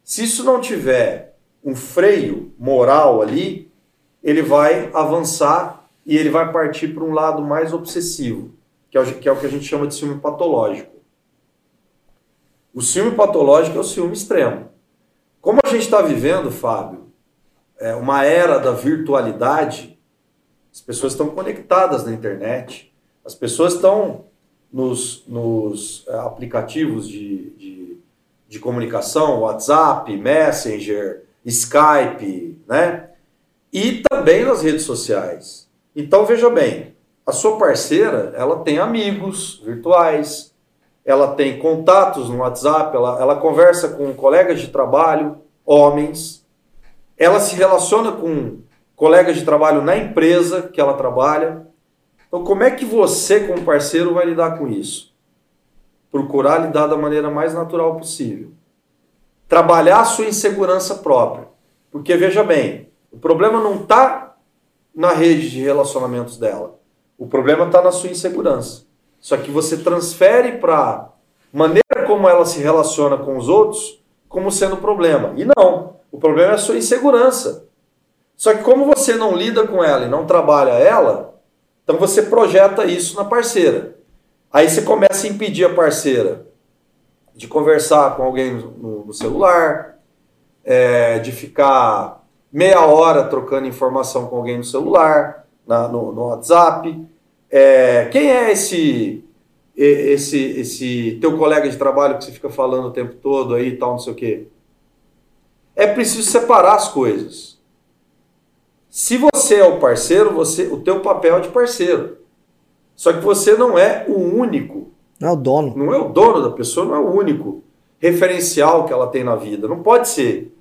se isso não tiver um freio moral ali, ele vai avançar e ele vai partir para um lado mais obsessivo, que é, o, que é o que a gente chama de ciúme patológico. O ciúme patológico é o ciúme extremo. Como a gente está vivendo, Fábio, é uma era da virtualidade, as pessoas estão conectadas na internet, as pessoas estão nos, nos é, aplicativos de, de, de comunicação, WhatsApp, Messenger, Skype, né? E também nas redes sociais. Então veja bem, a sua parceira, ela tem amigos virtuais, ela tem contatos no WhatsApp, ela, ela conversa com colegas de trabalho, homens, ela se relaciona com colegas de trabalho na empresa que ela trabalha. Então, como é que você, como parceiro, vai lidar com isso? Procurar lidar da maneira mais natural possível. Trabalhar a sua insegurança própria. Porque, veja bem, o problema não está na rede de relacionamentos dela. O problema está na sua insegurança. Só que você transfere para maneira como ela se relaciona com os outros como sendo problema. E não. O problema é a sua insegurança. Só que como você não lida com ela e não trabalha ela, então você projeta isso na parceira. Aí você começa a impedir a parceira de conversar com alguém no, no celular, é, de ficar meia hora trocando informação com alguém no celular, na, no, no, WhatsApp. É, quem é esse, esse, esse teu colega de trabalho que você fica falando o tempo todo aí e tal, não sei o quê? É preciso separar as coisas. Se você é o parceiro, você, o teu papel é de parceiro. Só que você não é o único. Não é o dono. Não é o dono da pessoa, não é o único referencial que ela tem na vida. Não pode ser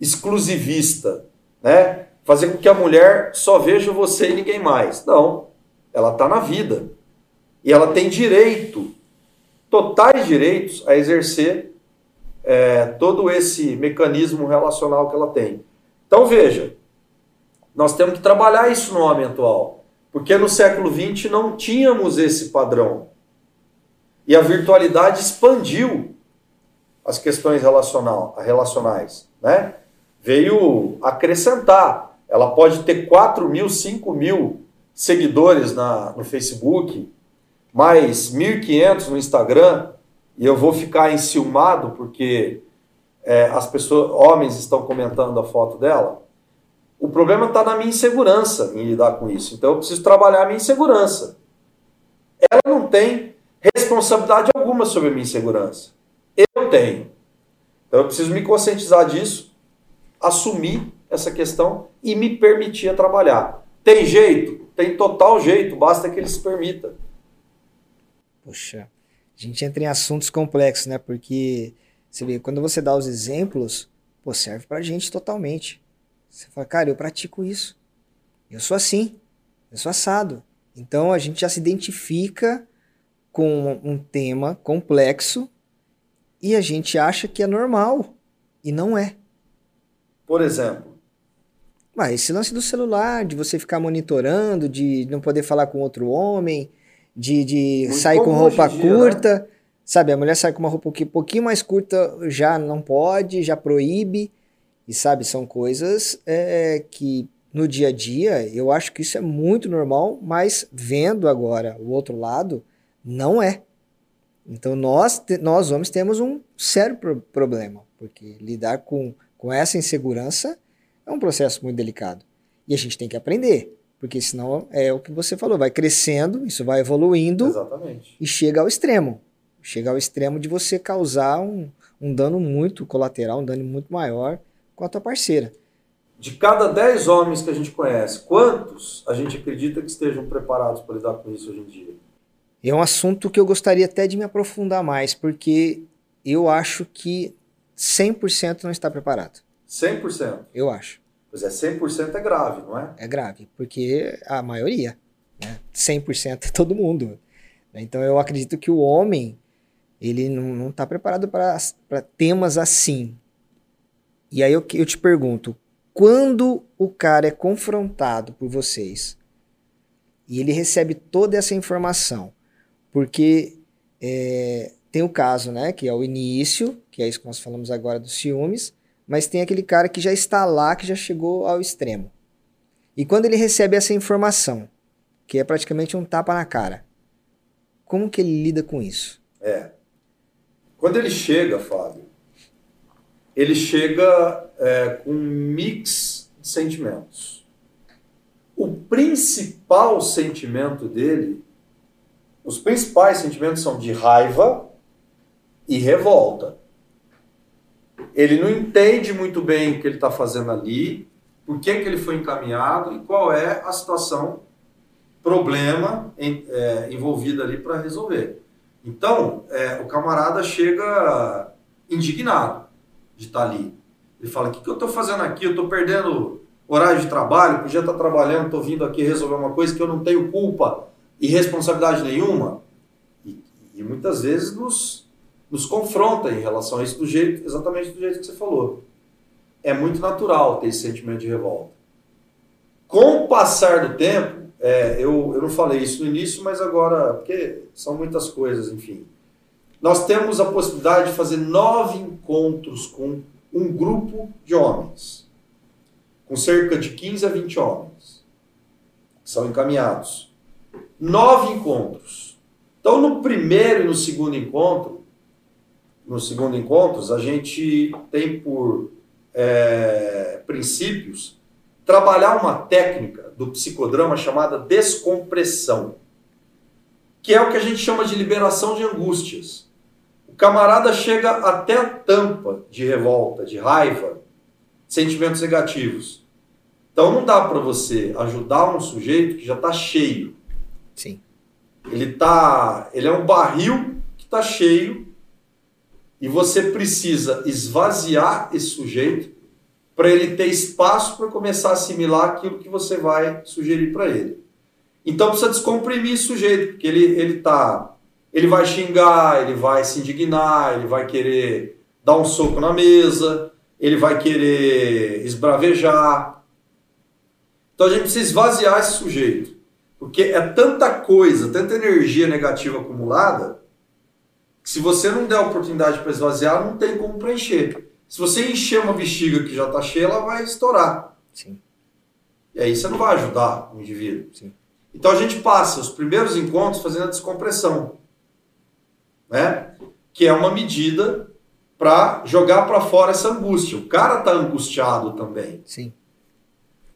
exclusivista, né? Fazer com que a mulher só veja você e ninguém mais. Não. Ela está na vida. E ela tem direito, totais direitos, a exercer é, todo esse mecanismo relacional que ela tem. Então veja, nós temos que trabalhar isso no homem atual. Porque no século XX não tínhamos esse padrão. E a virtualidade expandiu as questões relacional, relacionais. Né? Veio acrescentar. Ela pode ter 4 mil, 5 mil seguidores na, no Facebook, mais 1.500 no Instagram, e eu vou ficar enciumado porque é, as pessoas, homens estão comentando a foto dela. O problema está na minha insegurança em lidar com isso. Então eu preciso trabalhar a minha insegurança. Ela não tem responsabilidade alguma sobre a minha insegurança. Eu tenho. Então eu preciso me conscientizar disso, assumir essa questão e me permitir trabalhar. Tem jeito? Tem total jeito, basta que ele se permita. Poxa, a gente entra em assuntos complexos, né? Porque você vê, quando você dá os exemplos, pô, serve pra gente totalmente. Você fala, cara, eu pratico isso. Eu sou assim. Eu sou assado. Então a gente já se identifica com um tema complexo e a gente acha que é normal. E não é. Por exemplo. Mas esse lance do celular, de você ficar monitorando, de não poder falar com outro homem, de, de sair com roupa dia, curta. Né? Sabe, a mulher sai com uma roupa um pouquinho mais curta, já não pode, já proíbe. E sabe, são coisas é, que no dia a dia eu acho que isso é muito normal, mas vendo agora o outro lado, não é. Então nós, nós homens temos um sério pro problema, porque lidar com, com essa insegurança é um processo muito delicado. E a gente tem que aprender, porque senão é o que você falou, vai crescendo, isso vai evoluindo Exatamente. e chega ao extremo. Chega ao extremo de você causar um, um dano muito colateral, um dano muito maior com a tua parceira. De cada 10 homens que a gente conhece, quantos a gente acredita que estejam preparados para lidar com isso hoje em dia? É um assunto que eu gostaria até de me aprofundar mais, porque eu acho que 100% não está preparado. 100%. Eu acho. Pois é, 100% é grave, não é? É grave, porque a maioria, né? 100% é todo mundo. Então eu acredito que o homem, ele não está preparado para temas assim. E aí eu, eu te pergunto, quando o cara é confrontado por vocês e ele recebe toda essa informação, porque é, tem o caso, né, que é o início, que é isso que nós falamos agora dos ciúmes, mas tem aquele cara que já está lá, que já chegou ao extremo. E quando ele recebe essa informação, que é praticamente um tapa na cara, como que ele lida com isso? É. Quando ele chega, Fábio, ele chega é, com um mix de sentimentos. O principal sentimento dele, os principais sentimentos são de raiva e revolta. Ele não entende muito bem o que ele está fazendo ali, por que, que ele foi encaminhado e qual é a situação, problema em, é, envolvido ali para resolver. Então, é, o camarada chega indignado de estar tá ali. Ele fala: o que, que eu estou fazendo aqui? Eu estou perdendo horário de trabalho, podia estar tá trabalhando, estou vindo aqui resolver uma coisa que eu não tenho culpa e responsabilidade nenhuma. E, e muitas vezes nos, nos confronta em relação a isso do jeito, exatamente do jeito que você falou. É muito natural ter esse sentimento de revolta. Com o passar do tempo, é, eu, eu não falei isso no início, mas agora, porque são muitas coisas, enfim. Nós temos a possibilidade de fazer nove encontros com um grupo de homens, com cerca de 15 a 20 homens, que são encaminhados. Nove encontros. Então, no primeiro e no segundo encontro, no segundo encontros, a gente tem por é, princípios trabalhar uma técnica do psicodrama chamada descompressão, que é o que a gente chama de liberação de angústias. Camarada chega até a tampa de revolta, de raiva, sentimentos negativos. Então não dá para você ajudar um sujeito que já está cheio. Sim. Ele tá, ele é um barril que está cheio e você precisa esvaziar esse sujeito para ele ter espaço para começar a assimilar aquilo que você vai sugerir para ele. Então precisa descomprimir esse sujeito, porque ele ele tá ele vai xingar, ele vai se indignar, ele vai querer dar um soco na mesa, ele vai querer esbravejar. Então a gente precisa esvaziar esse sujeito, porque é tanta coisa, tanta energia negativa acumulada, se você não der oportunidade para esvaziar, não tem como preencher. Se você encher uma bexiga que já está cheia, ela vai estourar. Sim. E aí você não vai ajudar o indivíduo. Sim. Então a gente passa os primeiros encontros fazendo a descompressão, né? Que é uma medida para jogar para fora essa angústia. O cara tá angustiado também. Sim.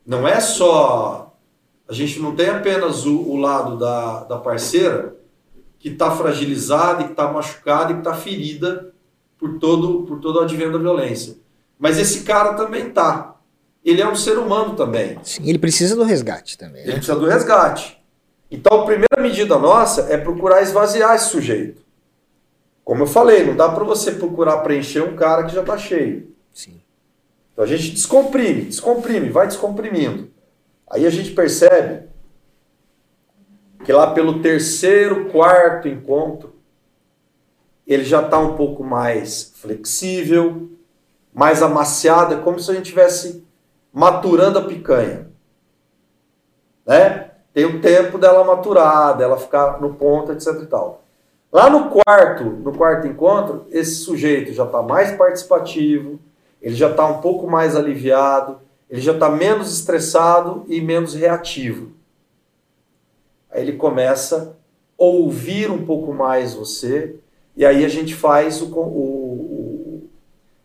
Não é só a gente não tem apenas o, o lado da, da parceira que está fragilizada, que está machucada e que está ferida por todo, por todo o advento da violência. Mas esse cara também está. Ele é um ser humano também. Sim, ele precisa do resgate também. Né? Ele precisa do resgate. Então, a primeira medida nossa é procurar esvaziar esse sujeito. Como eu falei, não dá para você procurar preencher um cara que já está cheio. Sim. Então a gente descomprime, descomprime, vai descomprimindo. Aí a gente percebe que lá pelo terceiro, quarto encontro, ele já está um pouco mais flexível, mais amaciado, é como se a gente estivesse maturando a picanha. Né? Tem o tempo dela maturar, dela ficar no ponto, etc e tal. Lá no quarto, no quarto encontro, esse sujeito já está mais participativo, ele já está um pouco mais aliviado, ele já está menos estressado e menos reativo. Aí ele começa a ouvir um pouco mais você, e aí a gente faz o, o,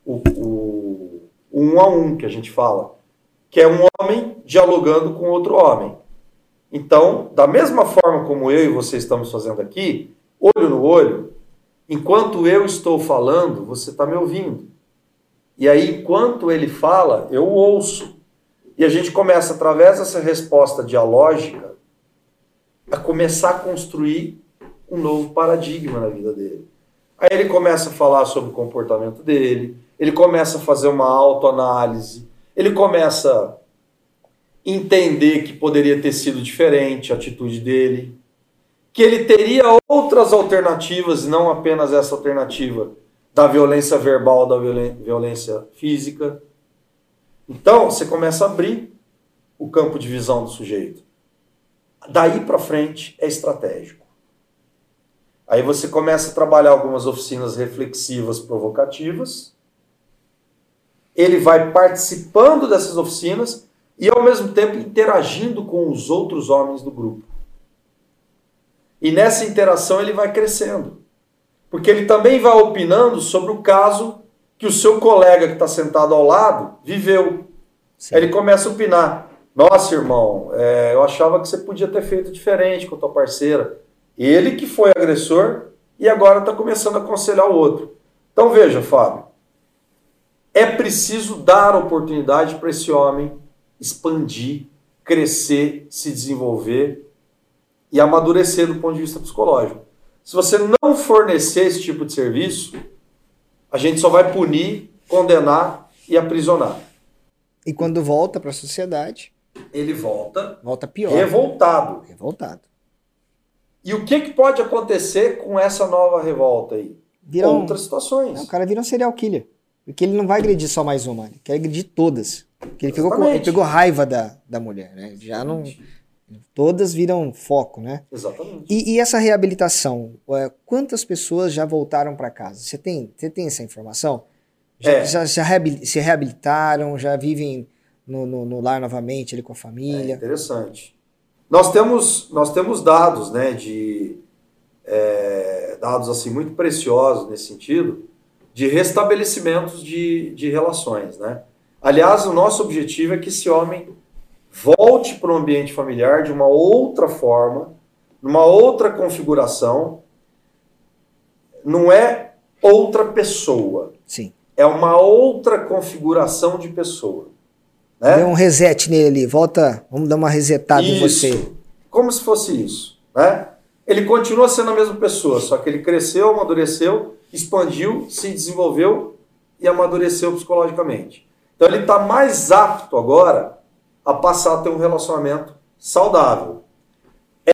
o, o, um a um que a gente fala, que é um homem dialogando com outro homem. Então, da mesma forma como eu e você estamos fazendo aqui, olho no olho, enquanto eu estou falando, você está me ouvindo. E aí, enquanto ele fala, eu ouço. E a gente começa, através dessa resposta dialógica, a começar a construir um novo paradigma na vida dele. Aí ele começa a falar sobre o comportamento dele, ele começa a fazer uma autoanálise, ele começa a entender que poderia ter sido diferente a atitude dele, que ele teria outras alternativas, não apenas essa alternativa da violência verbal, da violência física. Então, você começa a abrir o campo de visão do sujeito. Daí para frente é estratégico. Aí você começa a trabalhar algumas oficinas reflexivas provocativas. Ele vai participando dessas oficinas e ao mesmo tempo interagindo com os outros homens do grupo. E nessa interação ele vai crescendo. Porque ele também vai opinando sobre o caso que o seu colega que está sentado ao lado viveu. Sim. Ele começa a opinar. Nossa, irmão, é, eu achava que você podia ter feito diferente com a tua parceira. Ele que foi agressor e agora está começando a aconselhar o outro. Então veja, Fábio, é preciso dar oportunidade para esse homem expandir, crescer, se desenvolver e amadurecer do ponto de vista psicológico. Se você não fornecer esse tipo de serviço, a gente só vai punir, condenar e aprisionar. E quando volta para a sociedade, ele volta, volta pior, revoltado. Revoltado. E o que, que pode acontecer com essa nova revolta aí? Vira Outras situações. Não, o cara vira um serial killer. Porque ele não vai agredir só mais uma, ele quer agredir todas. Porque ele pegou, ele pegou raiva da, da mulher, né? Já não Todas viram foco, né? Exatamente. E, e essa reabilitação, é, quantas pessoas já voltaram para casa? Você tem, você tem essa informação? Já, é. já, já se reabilitaram, já vivem no, no, no, lar novamente ali com a família? É interessante. Nós temos, nós temos dados, né, de é, dados assim muito preciosos nesse sentido, de restabelecimentos de, de relações, né? Aliás, o nosso objetivo é que esse homem volte para o ambiente familiar de uma outra forma, numa outra configuração. Não é outra pessoa. Sim. É uma outra configuração de pessoa. Né? Dê um reset nele ali, volta, vamos dar uma resetada isso. em você. Como se fosse isso. Né? Ele continua sendo a mesma pessoa, só que ele cresceu, amadureceu, expandiu, se desenvolveu e amadureceu psicologicamente. Então ele está mais apto agora a passar a ter um relacionamento saudável.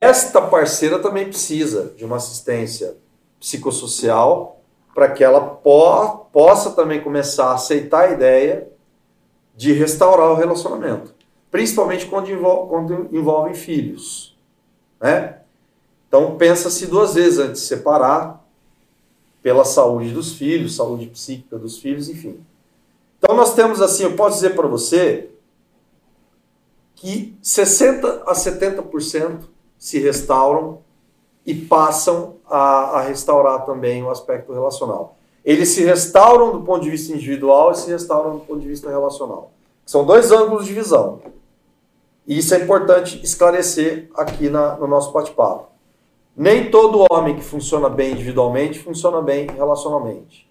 Esta parceira também precisa de uma assistência psicossocial para que ela po possa também começar a aceitar a ideia de restaurar o relacionamento, principalmente quando, envol quando envolvem filhos. Né? Então pensa-se duas vezes antes de separar, pela saúde dos filhos, saúde psíquica dos filhos, enfim. Então nós temos assim, eu posso dizer para você que 60 a 70% se restauram e passam a, a, restaurar também o aspecto relacional. Eles se restauram do ponto de vista individual e se restauram do ponto de vista relacional. São dois ângulos de visão. E isso é importante esclarecer aqui na, no nosso bate-papo. Nem todo homem que funciona bem individualmente funciona bem relacionalmente.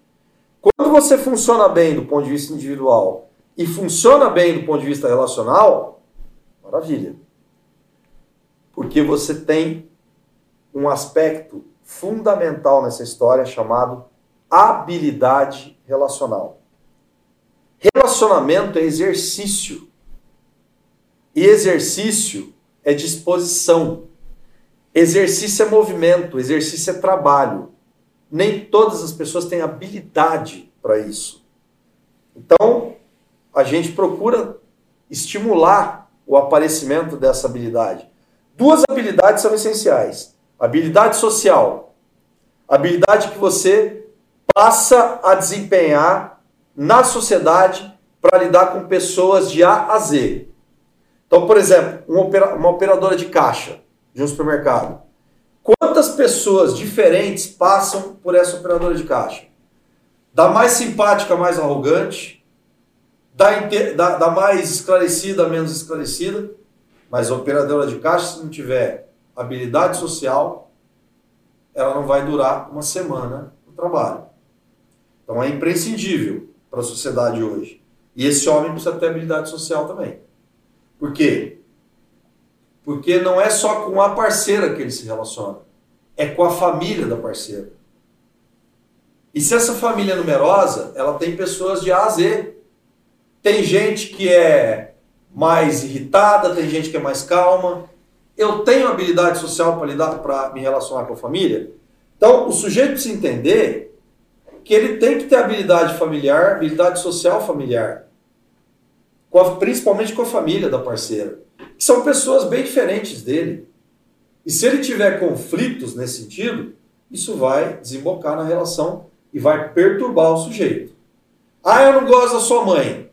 Quando você funciona bem do ponto de vista individual e funciona bem do ponto de vista relacional, Maravilha. Porque você tem um aspecto fundamental nessa história chamado habilidade relacional. Relacionamento é exercício. E exercício é disposição. Exercício é movimento, exercício é trabalho. Nem todas as pessoas têm habilidade para isso. Então, a gente procura estimular o aparecimento dessa habilidade. Duas habilidades são essenciais: habilidade social, habilidade que você passa a desempenhar na sociedade para lidar com pessoas de A a Z. Então, por exemplo, uma operadora de caixa de um supermercado. Quantas pessoas diferentes passam por essa operadora de caixa? Da mais simpática, mais arrogante, da, da, da mais esclarecida, menos esclarecida, mas a operadora de caixa, se não tiver habilidade social, ela não vai durar uma semana no trabalho. Então é imprescindível para a sociedade hoje. E esse homem precisa ter habilidade social também. Por quê? Porque não é só com a parceira que ele se relaciona, é com a família da parceira. E se essa família é numerosa, ela tem pessoas de A a Z. Tem gente que é mais irritada, tem gente que é mais calma. Eu tenho habilidade social para lidar, para me relacionar com a família. Então, o sujeito precisa entender que ele tem que ter habilidade familiar, habilidade social familiar, com a, principalmente com a família da parceira, que são pessoas bem diferentes dele. E se ele tiver conflitos nesse sentido, isso vai desembocar na relação e vai perturbar o sujeito. Ah, eu não gosto da sua mãe.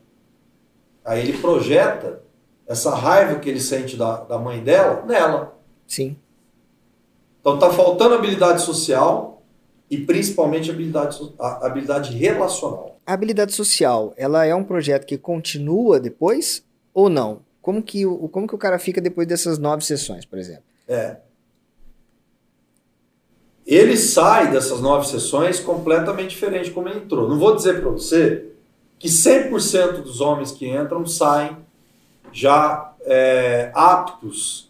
Aí ele projeta essa raiva que ele sente da, da mãe dela nela. Sim. Então está faltando habilidade social e principalmente habilidade, habilidade relacional. A habilidade social, ela é um projeto que continua depois ou não? Como que, o, como que o cara fica depois dessas nove sessões, por exemplo? É. Ele sai dessas nove sessões completamente diferente como ele entrou. Não vou dizer para você que 100% dos homens que entram saem já é, aptos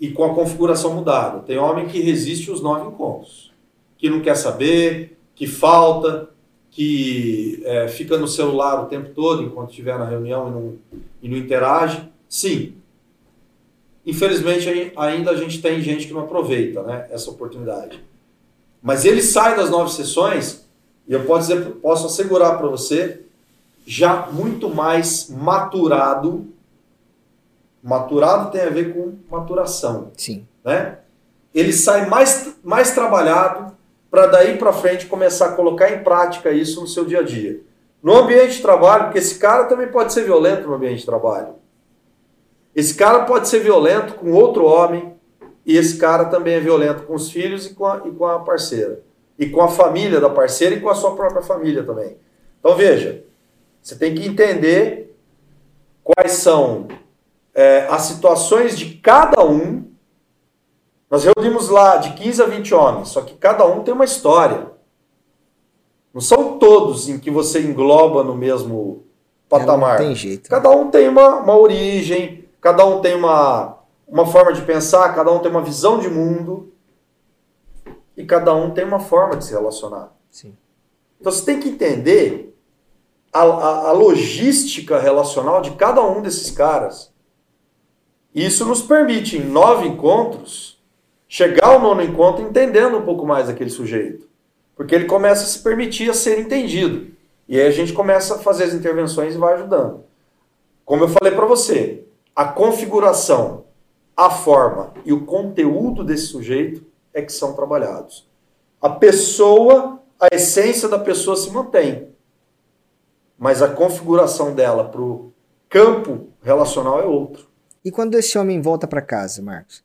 e com a configuração mudada. Tem homem que resiste os nove encontros, que não quer saber, que falta, que é, fica no celular o tempo todo enquanto estiver na reunião e não, e não interage. Sim. Infelizmente, ainda a gente tem gente que não aproveita né, essa oportunidade. Mas ele sai das nove sessões, e eu posso, dizer, posso assegurar para você, já muito mais maturado. Maturado tem a ver com maturação. Sim. Né? Ele sai mais, mais trabalhado para daí para frente começar a colocar em prática isso no seu dia a dia. No ambiente de trabalho, porque esse cara também pode ser violento no ambiente de trabalho. Esse cara pode ser violento com outro homem, e esse cara também é violento com os filhos e com a, e com a parceira. E com a família da parceira e com a sua própria família também. Então veja, você tem que entender quais são é, as situações de cada um. Nós reunimos lá de 15 a 20 homens, só que cada um tem uma história. Não são todos em que você engloba no mesmo patamar. É, não tem jeito. Né? Cada um tem uma, uma origem, cada um tem uma, uma forma de pensar, cada um tem uma visão de mundo e cada um tem uma forma de se relacionar. Sim. Então você tem que entender a, a, a logística relacional de cada um desses caras. Isso nos permite, em nove encontros, chegar ao nono encontro entendendo um pouco mais aquele sujeito. Porque ele começa a se permitir a ser entendido. E aí a gente começa a fazer as intervenções e vai ajudando. Como eu falei para você, a configuração a forma e o conteúdo desse sujeito é que são trabalhados. A pessoa, a essência da pessoa se mantém, mas a configuração dela para o campo relacional é outro. E quando esse homem volta para casa, Marcos,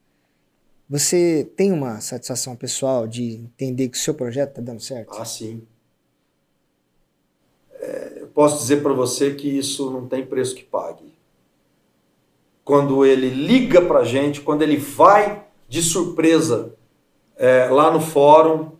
você tem uma satisfação pessoal de entender que o seu projeto está dando certo? Ah, sim. É, eu posso dizer para você que isso não tem preço que pague quando ele liga para a gente, quando ele vai de surpresa é, lá no fórum,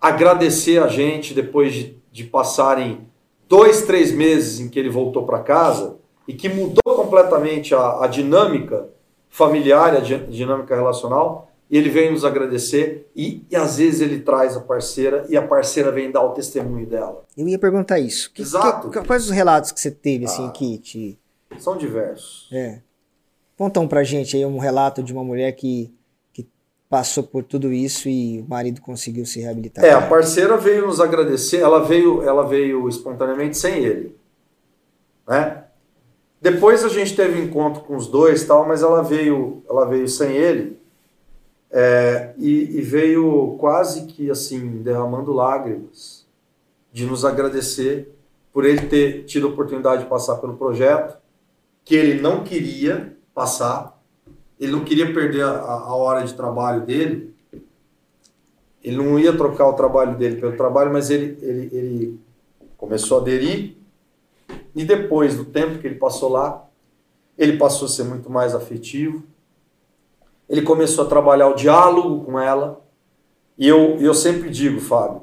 agradecer a gente depois de, de passarem dois, três meses em que ele voltou para casa e que mudou completamente a, a dinâmica familiar, a dinâmica relacional, e ele vem nos agradecer e, e, às vezes ele traz a parceira e a parceira vem dar o testemunho dela. Eu ia perguntar isso. Que, Exato. Que, quais os relatos que você teve assim ah, que te... São diversos. É. Conta um pra gente aí um relato de uma mulher que, que passou por tudo isso e o marido conseguiu se reabilitar. É, a parceira veio nos agradecer, ela veio, ela veio espontaneamente sem ele. Né? Depois a gente teve encontro com os dois, tal, mas ela veio, ela veio sem ele é, e, e, veio quase que assim derramando lágrimas de nos agradecer por ele ter tido a oportunidade de passar pelo projeto que ele não queria, passar. Ele não queria perder a, a hora de trabalho dele. Ele não ia trocar o trabalho dele pelo trabalho, mas ele, ele, ele começou a aderir. E depois do tempo que ele passou lá, ele passou a ser muito mais afetivo. Ele começou a trabalhar o diálogo com ela. E eu, eu sempre digo, Fábio,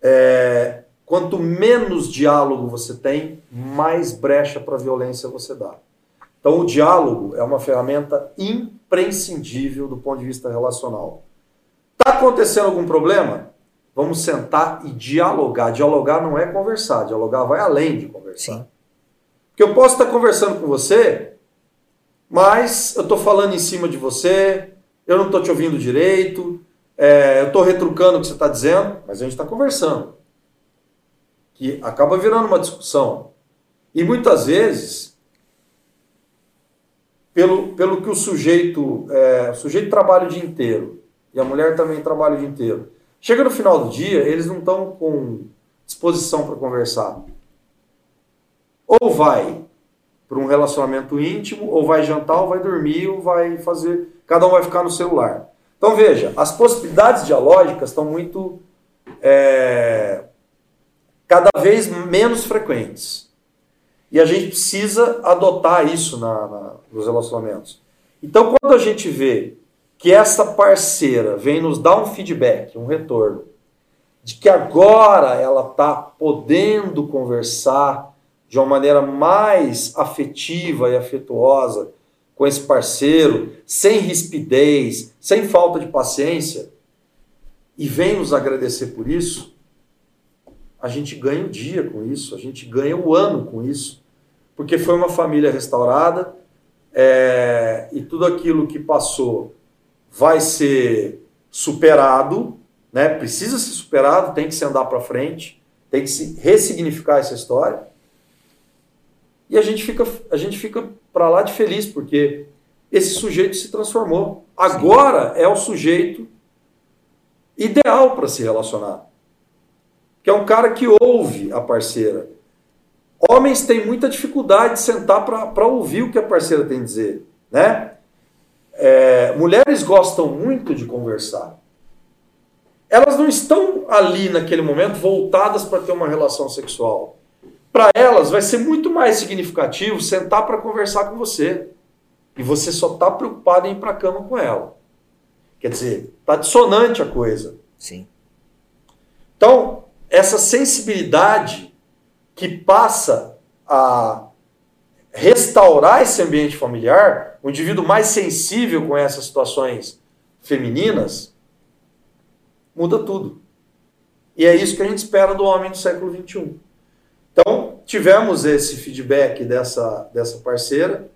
é, quanto menos diálogo você tem, mais brecha para violência você dá. Então, o diálogo é uma ferramenta imprescindível do ponto de vista relacional. Está acontecendo algum problema? vamos sentar e dialogar. Dialogar não é conversar, dialogar vai além de conversar. Sim. Porque eu posso estar conversando com você, mas eu estou falando em cima de você, eu não estou te ouvindo direito, é, eu estou retrucando o que você está dizendo, mas a gente está conversando. Que acaba virando uma discussão. E muitas vezes, pelo, pelo que o sujeito, é, o sujeito trabalha o dia inteiro, e a mulher também trabalha o dia inteiro. Chega no final do dia, eles não estão com disposição para conversar. Ou vai para um relacionamento íntimo, ou vai jantar, ou vai dormir, ou vai fazer. Cada um vai ficar no celular. Então veja, as possibilidades dialógicas estão muito. É, cada vez menos frequentes. E a gente precisa adotar isso na, na, nos relacionamentos. Então, quando a gente vê que essa parceira vem nos dar um feedback, um retorno, de que agora ela está podendo conversar de uma maneira mais afetiva e afetuosa com esse parceiro, sem rispidez, sem falta de paciência, e vem nos agradecer por isso, a gente ganha o dia com isso, a gente ganha o ano com isso, porque foi uma família restaurada é, e tudo aquilo que passou vai ser superado, né? Precisa ser superado, tem que se andar para frente, tem que se ressignificar essa história. E a gente fica, a gente fica para lá de feliz porque esse sujeito se transformou. Agora Sim. é o sujeito ideal para se relacionar. Que é um cara que ouve a parceira. Homens têm muita dificuldade de sentar para ouvir o que a parceira tem a dizer, né? É, mulheres gostam muito de conversar. Elas não estão ali naquele momento voltadas para ter uma relação sexual. Para elas vai ser muito mais significativo sentar para conversar com você. E você só está preocupado em ir para a cama com ela. Quer dizer, está dissonante a coisa. Sim. Então, essa sensibilidade que passa a restaurar esse ambiente familiar, o indivíduo mais sensível com essas situações femininas, muda tudo. E é isso que a gente espera do homem do século XXI. Então, tivemos esse feedback dessa, dessa parceira.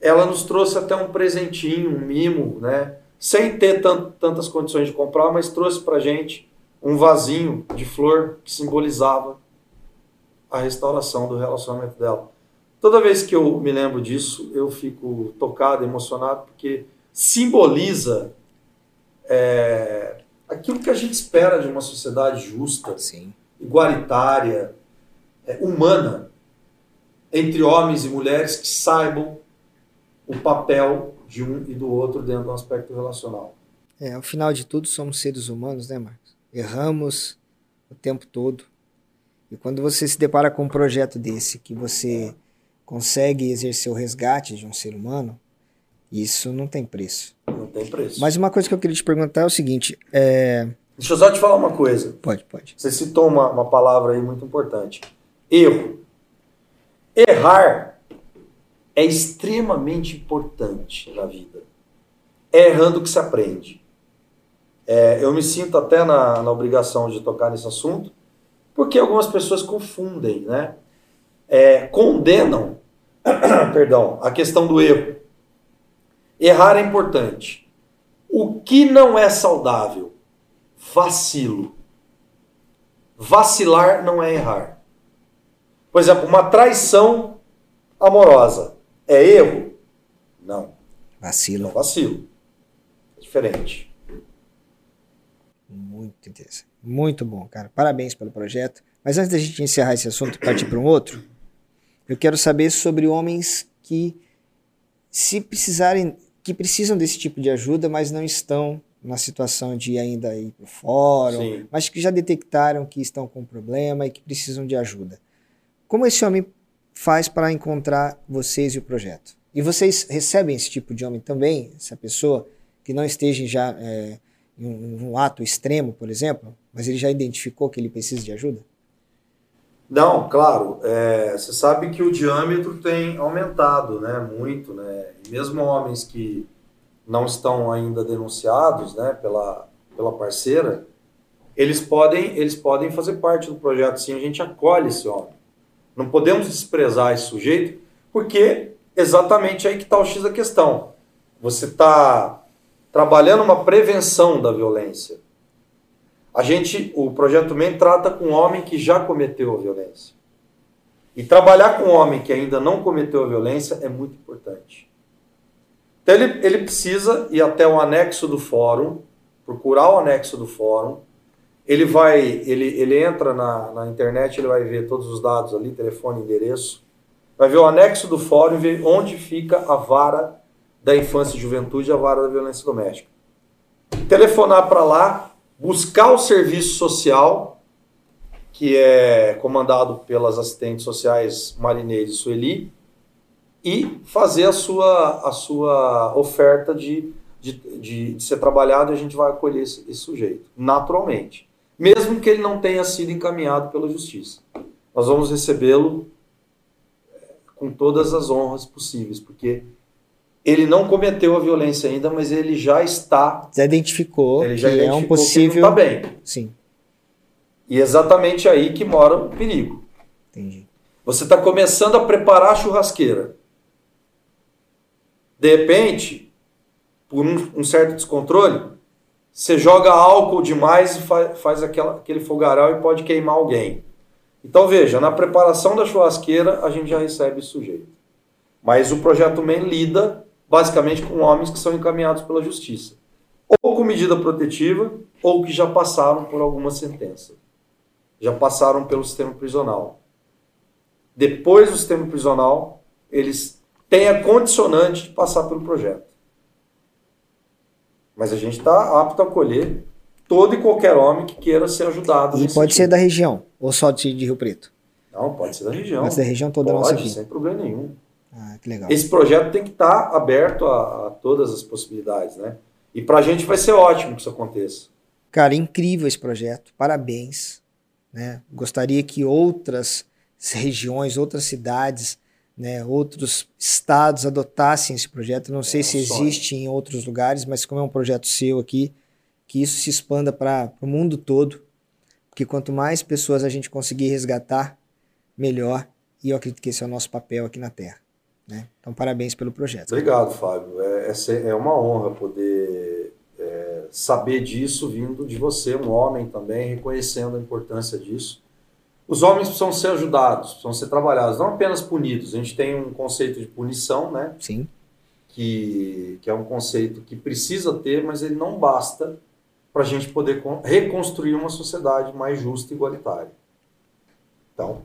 Ela nos trouxe até um presentinho, um mimo, né? sem ter tant, tantas condições de comprar, mas trouxe para gente um vasinho de flor que simbolizava a restauração do relacionamento dela. Toda vez que eu me lembro disso, eu fico tocado, emocionado, porque simboliza é, aquilo que a gente espera de uma sociedade justa, Sim. igualitária, é, humana, entre homens e mulheres que saibam o papel de um e do outro dentro do aspecto relacional. É, ao final de tudo, somos seres humanos, né, Marcos? Erramos o tempo todo. E quando você se depara com um projeto desse, que você consegue exercer o resgate de um ser humano, isso não tem preço. Não tem preço. Mas uma coisa que eu queria te perguntar é o seguinte: é... Deixa eu só te falar uma coisa. Pode, pode. Você citou uma, uma palavra aí muito importante: erro. Errar é extremamente importante na vida. É errando que se aprende. É, eu me sinto até na, na obrigação de tocar nesse assunto, porque algumas pessoas confundem, né? é, condenam perdão, a questão do erro. Errar é importante. O que não é saudável? Vacilo. Vacilar não é errar. Por exemplo, uma traição amorosa é erro? Não. Vacilo. É vacilo. É diferente. Muito interessante. Muito bom, cara. Parabéns pelo projeto. Mas antes da gente encerrar esse assunto e partir para um outro, eu quero saber sobre homens que se precisarem, que precisam desse tipo de ajuda, mas não estão na situação de ainda ir para o fórum, Sim. mas que já detectaram que estão com problema e que precisam de ajuda. Como esse homem faz para encontrar vocês e o projeto? E vocês recebem esse tipo de homem também, essa pessoa que não esteja já é, em um, um ato extremo, por exemplo, mas ele já identificou que ele precisa de ajuda? Não, claro. É, você sabe que o diâmetro tem aumentado, né, muito, né? Mesmo homens que não estão ainda denunciados, né, pela, pela parceira, eles podem, eles podem fazer parte do projeto sim, a gente acolhe esse homem. Não podemos desprezar esse sujeito, porque exatamente aí que está o X da questão. Você está trabalhando uma prevenção da violência. A gente, o projeto MEN trata com um homem que já cometeu a violência. E trabalhar com um homem que ainda não cometeu a violência é muito importante. Então ele, ele precisa ir até o anexo do fórum, procurar o anexo do fórum. Ele vai, ele, ele entra na, na internet, ele vai ver todos os dados ali, telefone, endereço. Vai ver o anexo do fórum e ver onde fica a vara da infância e juventude a vara da violência doméstica. Telefonar para lá, buscar o serviço social, que é comandado pelas assistentes sociais Marinês e Sueli, e fazer a sua, a sua oferta de, de, de, de ser trabalhado e a gente vai acolher esse, esse, sujeito, naturalmente. Mesmo que ele não tenha sido encaminhado pela justiça. Nós vamos recebê-lo é, com todas as honras possíveis, porque ele não cometeu a violência ainda, mas ele já está. Já identificou ele já que identificou é um possível. Que não está bem. Sim. E é exatamente aí que mora o perigo. Entendi. Você está começando a preparar a churrasqueira. De repente, por um, um certo descontrole, você joga álcool demais e faz, faz aquela, aquele fogaral e pode queimar alguém. Então veja, na preparação da churrasqueira a gente já recebe esse sujeito. Mas o projeto MEN lida basicamente com homens que são encaminhados pela justiça. Ou com medida protetiva, ou que já passaram por alguma sentença. Já passaram pelo sistema prisional. Depois do sistema prisional, eles tem a condicionante de passar pelo projeto. Mas a gente está apto a acolher todo e qualquer homem que queira ser ajudado. E pode sentido. ser da região, ou só de, de, Rio Preto? Não, pode ser da região. Pode ser da região toda pode, nossa sem problema nenhum. Ah, que legal. Esse projeto tem que estar tá aberto a, a, todas as possibilidades, né? E para a gente vai ser ótimo que isso aconteça. Cara, incrível esse projeto. Parabéns. Né? Gostaria que outras regiões, outras cidades né, outros estados adotassem esse projeto. Não sei é se existe em outros lugares, mas como é um projeto seu aqui, que isso se expanda para o mundo todo, porque quanto mais pessoas a gente conseguir resgatar, melhor. E eu acredito que esse é o nosso papel aqui na Terra. Né? Então, parabéns pelo projeto. Obrigado, Fábio. É, é, é uma honra poder é, saber disso vindo de você, um homem também, reconhecendo a importância disso os homens precisam ser ajudados, precisam ser trabalhados, não apenas punidos. A gente tem um conceito de punição, né? Sim. Que, que é um conceito que precisa ter, mas ele não basta para a gente poder reconstruir uma sociedade mais justa e igualitária. Então,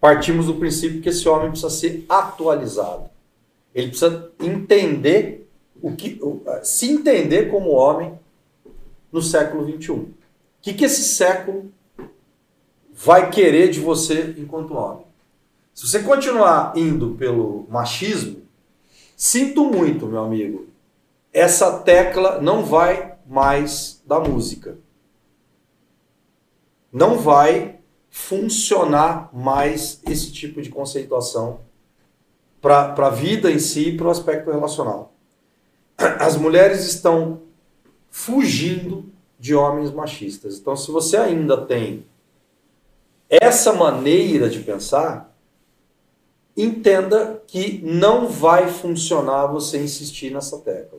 partimos do princípio que esse homem precisa ser atualizado. Ele precisa entender o que, se entender como homem no século 21. O que, que esse século vai querer de você enquanto homem. Se você continuar indo pelo machismo, sinto muito, meu amigo, essa tecla não vai mais da música. Não vai funcionar mais esse tipo de conceituação para a vida em si e para o aspecto relacional. As mulheres estão fugindo de homens machistas. Então, se você ainda tem essa maneira de pensar, entenda que não vai funcionar você insistir nessa tecla.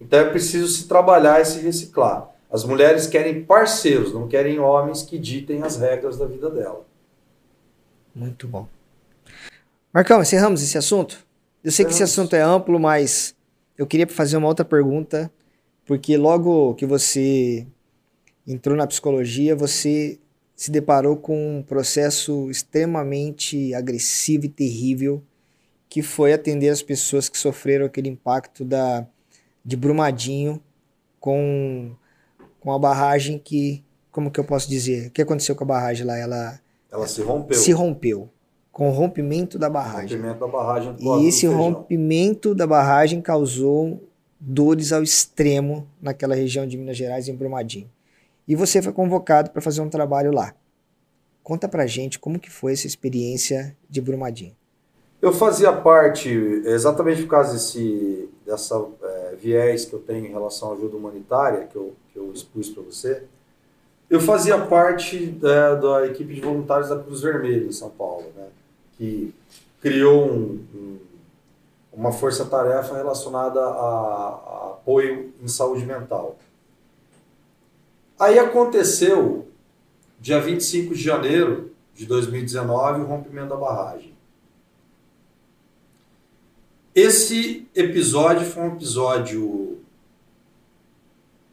Então é preciso se trabalhar e se reciclar. As mulheres querem parceiros, não querem homens que ditem as regras da vida dela. Muito bom. Marcão, encerramos esse assunto? Eu sei que esse assunto é amplo, mas eu queria fazer uma outra pergunta, porque logo que você entrou na psicologia, você se deparou com um processo extremamente agressivo e terrível, que foi atender as pessoas que sofreram aquele impacto da, de Brumadinho com, com a barragem que, como que eu posso dizer? O que aconteceu com a barragem lá? Ela, ela se rompeu. Se rompeu. Com o rompimento da barragem. Rompimento da barragem e esse rompimento da barragem causou dores ao extremo naquela região de Minas Gerais, em Brumadinho e você foi convocado para fazer um trabalho lá. Conta pra gente como que foi essa experiência de Brumadinho. Eu fazia parte, exatamente por causa desse dessa é, viés que eu tenho em relação à ajuda humanitária, que eu, que eu expus para você, Eu fazia parte da, da, equipe de voluntários da Cruz Vermelha em São Paulo, né? que criou um, um, uma força-tarefa relacionada a, a apoio em saúde mental. Aí aconteceu, dia 25 de janeiro de 2019, o rompimento da barragem. Esse episódio foi um episódio,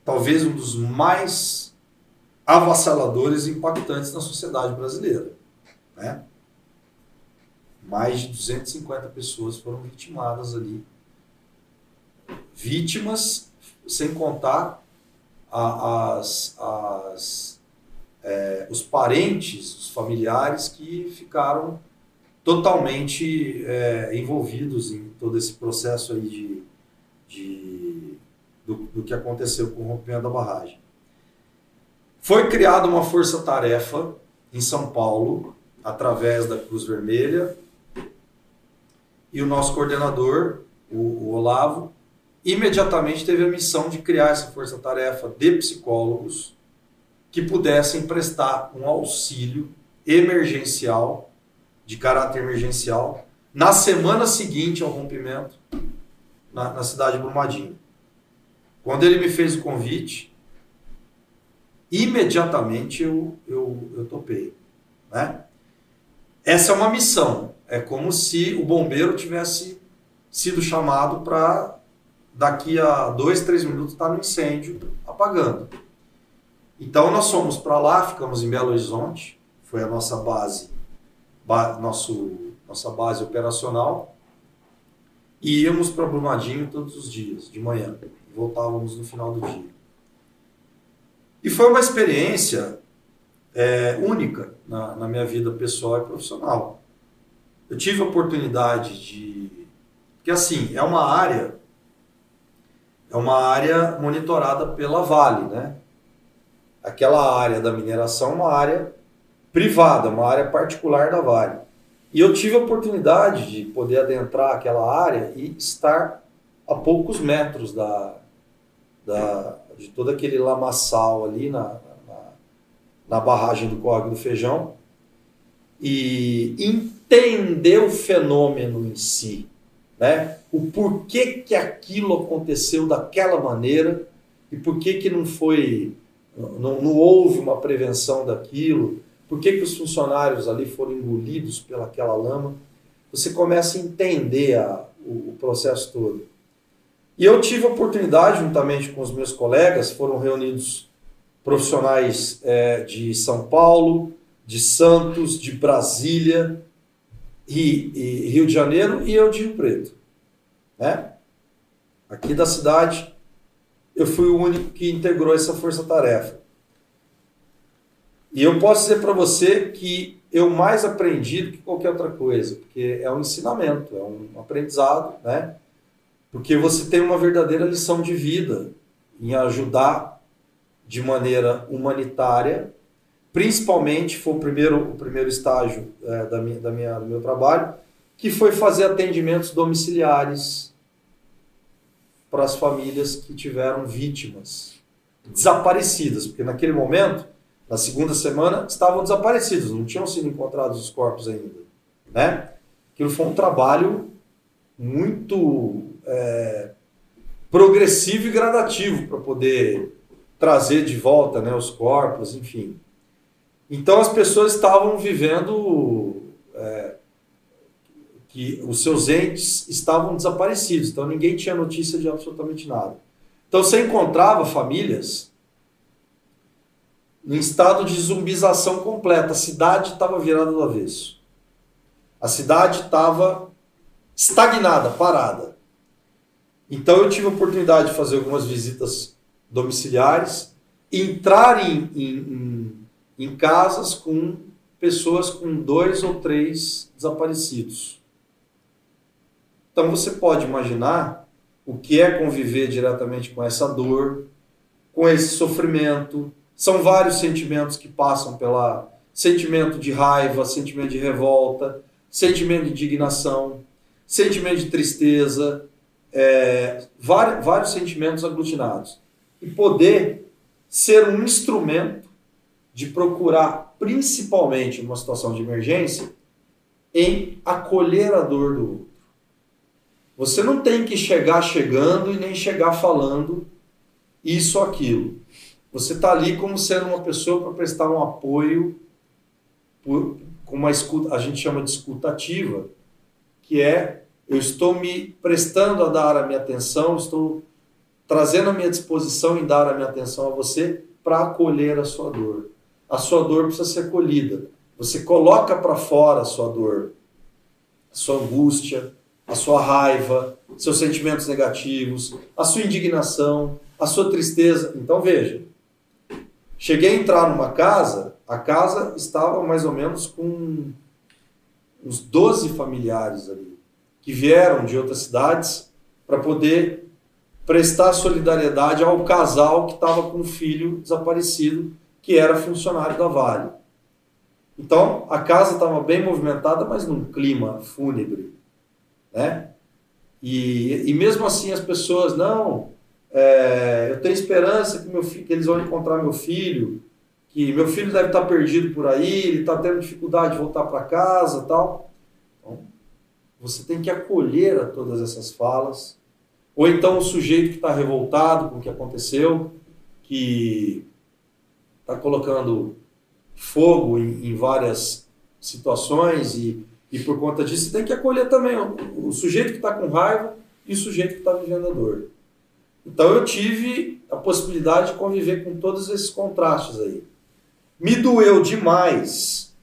talvez um dos mais avassaladores e impactantes na sociedade brasileira. Né? Mais de 250 pessoas foram vitimadas ali. Vítimas, sem contar as, as, é, os parentes, os familiares que ficaram totalmente é, envolvidos em todo esse processo aí de, de do, do, que aconteceu com o rompimento da barragem. Foi criada uma força-tarefa em São Paulo, através da Cruz Vermelha, e o nosso coordenador, o, o Olavo, imediatamente teve a missão de criar essa força-tarefa de psicólogos que pudessem prestar um auxílio emergencial, de caráter emergencial, na semana seguinte ao rompimento, na, na cidade de Brumadinho. Quando ele me fez o convite, imediatamente eu, eu, eu topei. Né? Essa é uma missão. É como se o bombeiro tivesse sido chamado para daqui a dois, três minutos está no incêndio apagando. Então nós fomos para lá, ficamos em Belo Horizonte, foi a nossa base, ba nosso, nossa base operacional, e íamos para Brumadinho todos os dias, de manhã, voltávamos no final do dia. E foi uma experiência é, única na, na minha vida pessoal e profissional. Eu tive a oportunidade de. Porque, assim, é uma área é uma área monitorada pela Vale, né? Aquela área da mineração é uma área privada, uma área particular da Vale. E eu tive a oportunidade de poder adentrar aquela área e estar a poucos metros da, da de todo aquele lamaçal ali na, na, na barragem do Córrego do Feijão e entender o fenômeno em si né? o porquê que aquilo aconteceu daquela maneira e por que, que não foi, não, não houve uma prevenção daquilo, por que, que os funcionários ali foram engolidos pelaquela lama. Você começa a entender a, o, o processo todo. E eu tive a oportunidade, juntamente com os meus colegas, foram reunidos profissionais é, de São Paulo, de Santos, de Brasília, e, e Rio de Janeiro e eu de Rio Preto. Né? Aqui da cidade, eu fui o único que integrou essa força-tarefa. E eu posso dizer para você que eu mais aprendi do que qualquer outra coisa, porque é um ensinamento, é um aprendizado, né? Porque você tem uma verdadeira lição de vida em ajudar de maneira humanitária principalmente foi o primeiro, o primeiro estágio é, da minha, da minha, do meu trabalho, que foi fazer atendimentos domiciliares para as famílias que tiveram vítimas desaparecidas, porque naquele momento, na segunda semana, estavam desaparecidos, não tinham sido encontrados os corpos ainda, né? Aquilo foi um trabalho muito é, progressivo e gradativo para poder trazer de volta né, os corpos, enfim. Então as pessoas estavam vivendo é, que os seus entes estavam desaparecidos, então ninguém tinha notícia de absolutamente nada. Então você encontrava famílias em estado de zumbização completa, a cidade estava virada do avesso. A cidade estava estagnada, parada. Então eu tive a oportunidade de fazer algumas visitas domiciliares, entrar em, em, em em casas com pessoas com dois ou três desaparecidos. Então você pode imaginar o que é conviver diretamente com essa dor, com esse sofrimento. São vários sentimentos que passam pela sentimento de raiva, sentimento de revolta, sentimento de indignação, sentimento de tristeza, é, vários, vários sentimentos aglutinados. E poder ser um instrumento de procurar, principalmente numa situação de emergência, em acolher a dor do outro. Você não tem que chegar chegando e nem chegar falando isso ou aquilo. Você está ali como sendo uma pessoa para prestar um apoio por, com uma escuta, a gente chama de escuta ativa, que é eu estou me prestando a dar a minha atenção, estou trazendo a minha disposição em dar a minha atenção a você para acolher a sua dor. A sua dor precisa ser acolhida. Você coloca para fora a sua dor, a sua angústia, a sua raiva, seus sentimentos negativos, a sua indignação, a sua tristeza. Então veja, cheguei a entrar numa casa, a casa estava mais ou menos com uns 12 familiares ali, que vieram de outras cidades para poder prestar solidariedade ao casal que estava com um filho desaparecido, que era funcionário da Vale. Então, a casa estava bem movimentada, mas num clima fúnebre, né? E, e mesmo assim as pessoas, não, é, eu tenho esperança que, meu filho, que eles vão encontrar meu filho, que meu filho deve estar perdido por aí, ele está tendo dificuldade de voltar para casa tal. Então, você tem que acolher a todas essas falas. Ou então o sujeito que está revoltado com o que aconteceu, que está colocando fogo em, em, várias situações e, e por conta disso tem que acolher também o, o sujeito que está com raiva e o sujeito que está vivendo a dor. Então eu tive a possibilidade de conviver com todos esses contrastes aí. Me doeu demais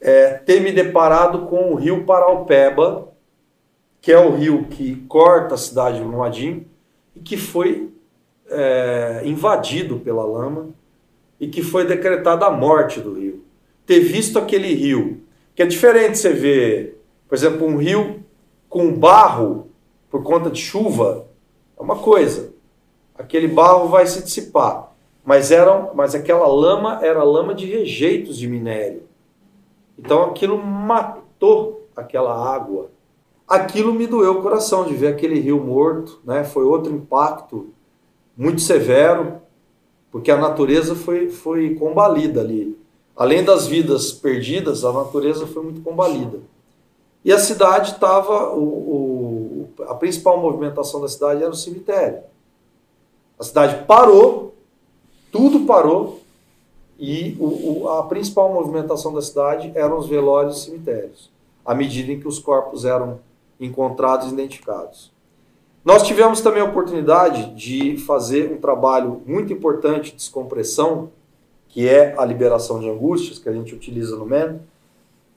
é, ter me deparado com o rio Paraupeba, que é o rio que corta a cidade de Brumadinho e que foi é, invadido pela lama e que foi decretada a morte do rio. Ter visto aquele rio, que é diferente você ver, por exemplo, um rio com barro por conta de chuva, é uma coisa. Aquele barro vai se dissipar. Mas, era, mas aquela lama era lama de rejeitos de minério. Então aquilo matou aquela água. Aquilo me doeu o coração de ver aquele rio morto, né? Foi outro impacto muito severo, porque a natureza foi, foi combalida ali. Além das vidas perdidas, a natureza foi muito combalida. E a cidade estava, o, o, a principal movimentação da cidade era o cemitério. A cidade parou, tudo parou, e o, o, a principal movimentação da cidade eram os velórios e cemitérios, à medida em que os corpos eram encontrados e identificados. Nós tivemos também a oportunidade de fazer um trabalho muito importante de descompressão, que é a liberação de angústias, que a gente utiliza no MEN,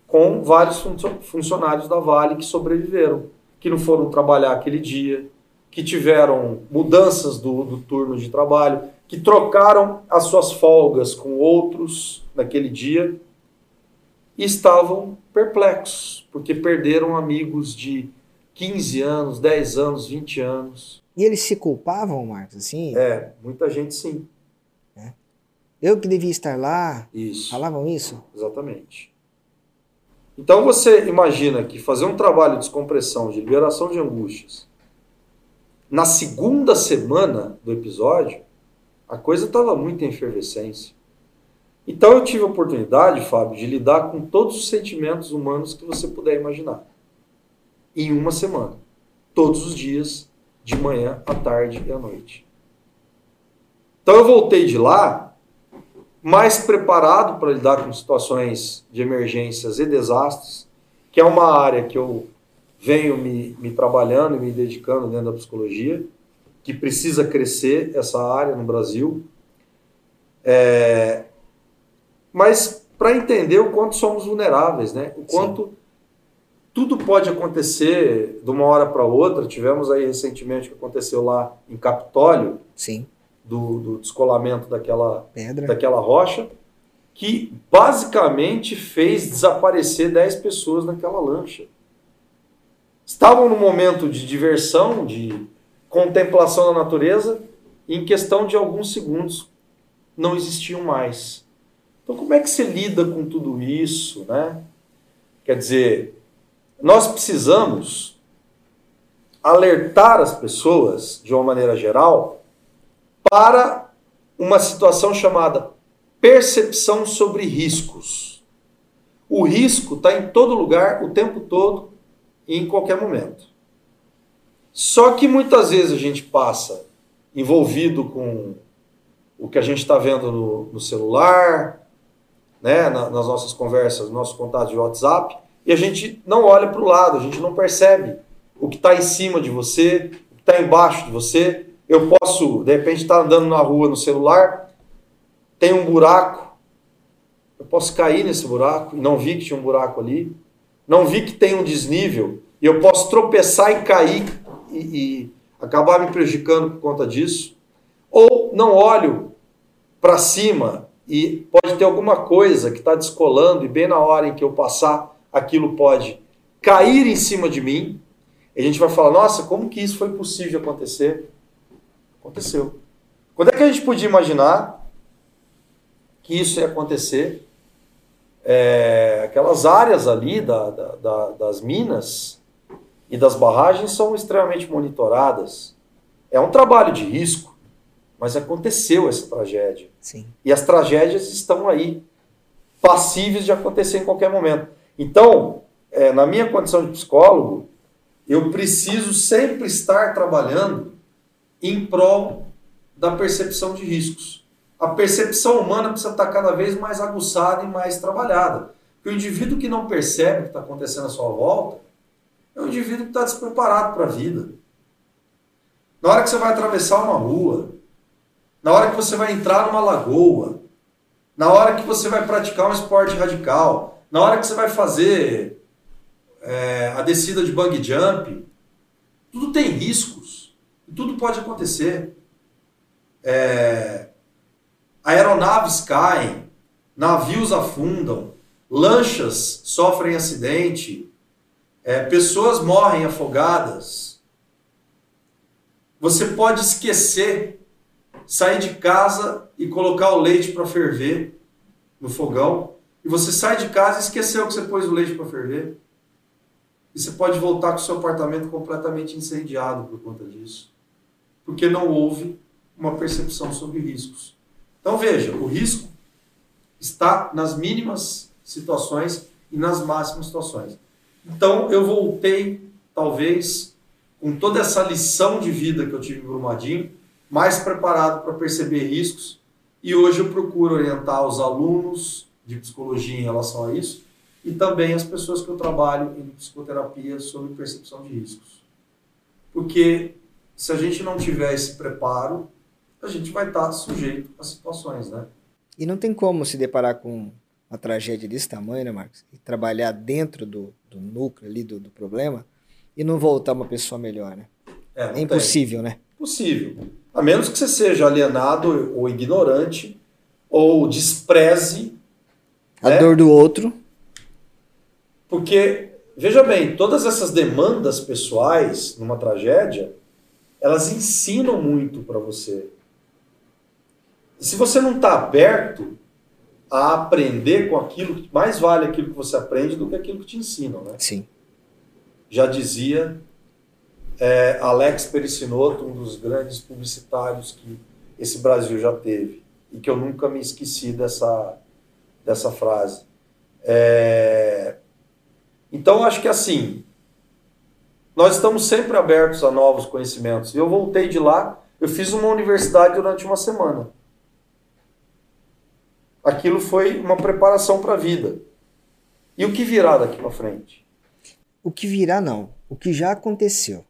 com vários funcionários da Vale que sobreviveram, que não foram trabalhar aquele dia, que tiveram mudanças do, do turno de trabalho, que trocaram as suas folgas com outros naquele dia e estavam perplexos, porque perderam amigos de 15 anos, 10 anos, 20 anos. E eles se culpavam, Marcos, assim? É, muita gente sim. É. Eu que devia estar lá. Isso. Falavam isso? Exatamente. Então você imagina que fazer um trabalho de descompressão, de liberação de angústias, na segunda semana do episódio, a coisa estava muito em efervescência. Então eu tive a oportunidade, Fábio, de lidar com todos os sentimentos humanos que você puder imaginar. Em uma semana. Todos os dias, de manhã, à tarde e à noite. Então eu voltei de lá mais preparado para lidar com situações de emergências e desastres, que é uma área que eu venho me, me trabalhando e me dedicando dentro da psicologia, que precisa crescer essa área no Brasil. É, mas para entender o quanto somos vulneráveis, né? o quanto Sim. tudo pode acontecer de uma hora para outra. Tivemos aí recentemente o que aconteceu lá em Capitólio. Sim do, do descolamento daquela, Pedra. daquela rocha, que basicamente fez desaparecer 10 pessoas naquela lancha. Estavam no momento de diversão, de contemplação da natureza, e em questão de alguns segundos não existiam mais. Então, como é que se lida com tudo isso? Né? Quer dizer, nós precisamos alertar as pessoas, de uma maneira geral, para uma situação chamada percepção sobre riscos. O risco está em todo lugar, o tempo todo e em qualquer momento. Só que muitas vezes a gente passa envolvido com o que a gente está vendo no, no, celular, né, na, nas nossas conversas, nossos contatos de WhatsApp, e a gente não olha para o lado, a gente não percebe o que está em cima de você, o que está embaixo de você. Eu posso, de repente, estar tá andando na rua no celular, tem um buraco, eu posso cair nesse buraco e não vi que tinha um buraco ali, não vi que tem um desnível, e eu posso tropeçar e cair e, e acabar me prejudicando por conta disso. Ou não olho para cima e pode ter alguma coisa que está descolando e bem na hora em que eu passar, aquilo pode cair em cima de mim. E a gente vai falar, nossa, como que isso foi possível acontecer? Aconteceu. Quando é que a gente podia imaginar que isso ia acontecer? É, aquelas áreas ali da, da, da, das minas e das barragens são extremamente monitoradas. É um trabalho de risco, mas aconteceu essa tragédia. Sim. E as tragédias estão aí, passíveis de acontecer em qualquer momento. Então, é, na minha condição de psicólogo, eu preciso sempre estar trabalhando em prol da percepção de riscos. A percepção humana precisa estar cada vez mais aguçada e mais trabalhada. Porque o indivíduo que não percebe o que está acontecendo à sua volta é um indivíduo que está despreparado para a vida. Na hora que você vai atravessar uma rua, na hora que você vai entrar numa lagoa, na hora que você vai praticar um esporte radical, na hora que você vai fazer é, a descida de bungee jump, tudo tem riscos. Tudo pode acontecer. É, aeronaves caem, navios afundam, lanchas sofrem acidente, é, pessoas morrem afogadas. Você pode esquecer, sair de casa e colocar o leite para ferver no fogão, e você sai de casa e esqueceu que você pôs o leite para ferver. E você pode voltar com o seu apartamento completamente incendiado por conta disso. Porque não houve uma percepção sobre riscos. Então veja, o risco está nas mínimas situações e nas máximas situações. Então eu voltei, talvez, com toda essa lição de vida que eu tive em Brumadinho, mais preparado para perceber riscos. E hoje eu procuro orientar os alunos de psicologia em relação a isso e também as pessoas que eu trabalho em psicoterapia sobre percepção de riscos. Porque se a gente não tiver esse preparo, a gente vai estar sujeito a situações, né? E não tem como se deparar com uma tragédia desse tamanho, né, Marcos? E trabalhar dentro do, do núcleo ali do, do, problema e não voltar uma pessoa melhor, né? É, é impossível, tem. né? Possível. A menos que você seja alienado ou ignorante ou despreze a né? dor do outro. Porque, veja bem, todas essas demandas pessoais numa tragédia, elas ensinam muito para você. E se você não está aberto a aprender com aquilo, mais vale aquilo que você aprende do que aquilo que te ensinam, né? Sim. Já dizia é, Alex Pericinoto, um dos grandes publicitários que esse Brasil já teve, e que eu nunca me esqueci dessa, dessa frase. É... Então, acho que assim, nós estamos sempre abertos a novos conhecimentos. Eu voltei de lá, eu fiz uma universidade durante uma semana aquilo foi uma preparação para a vida. E o que virá daqui para frente? O que virá não, o que já aconteceu.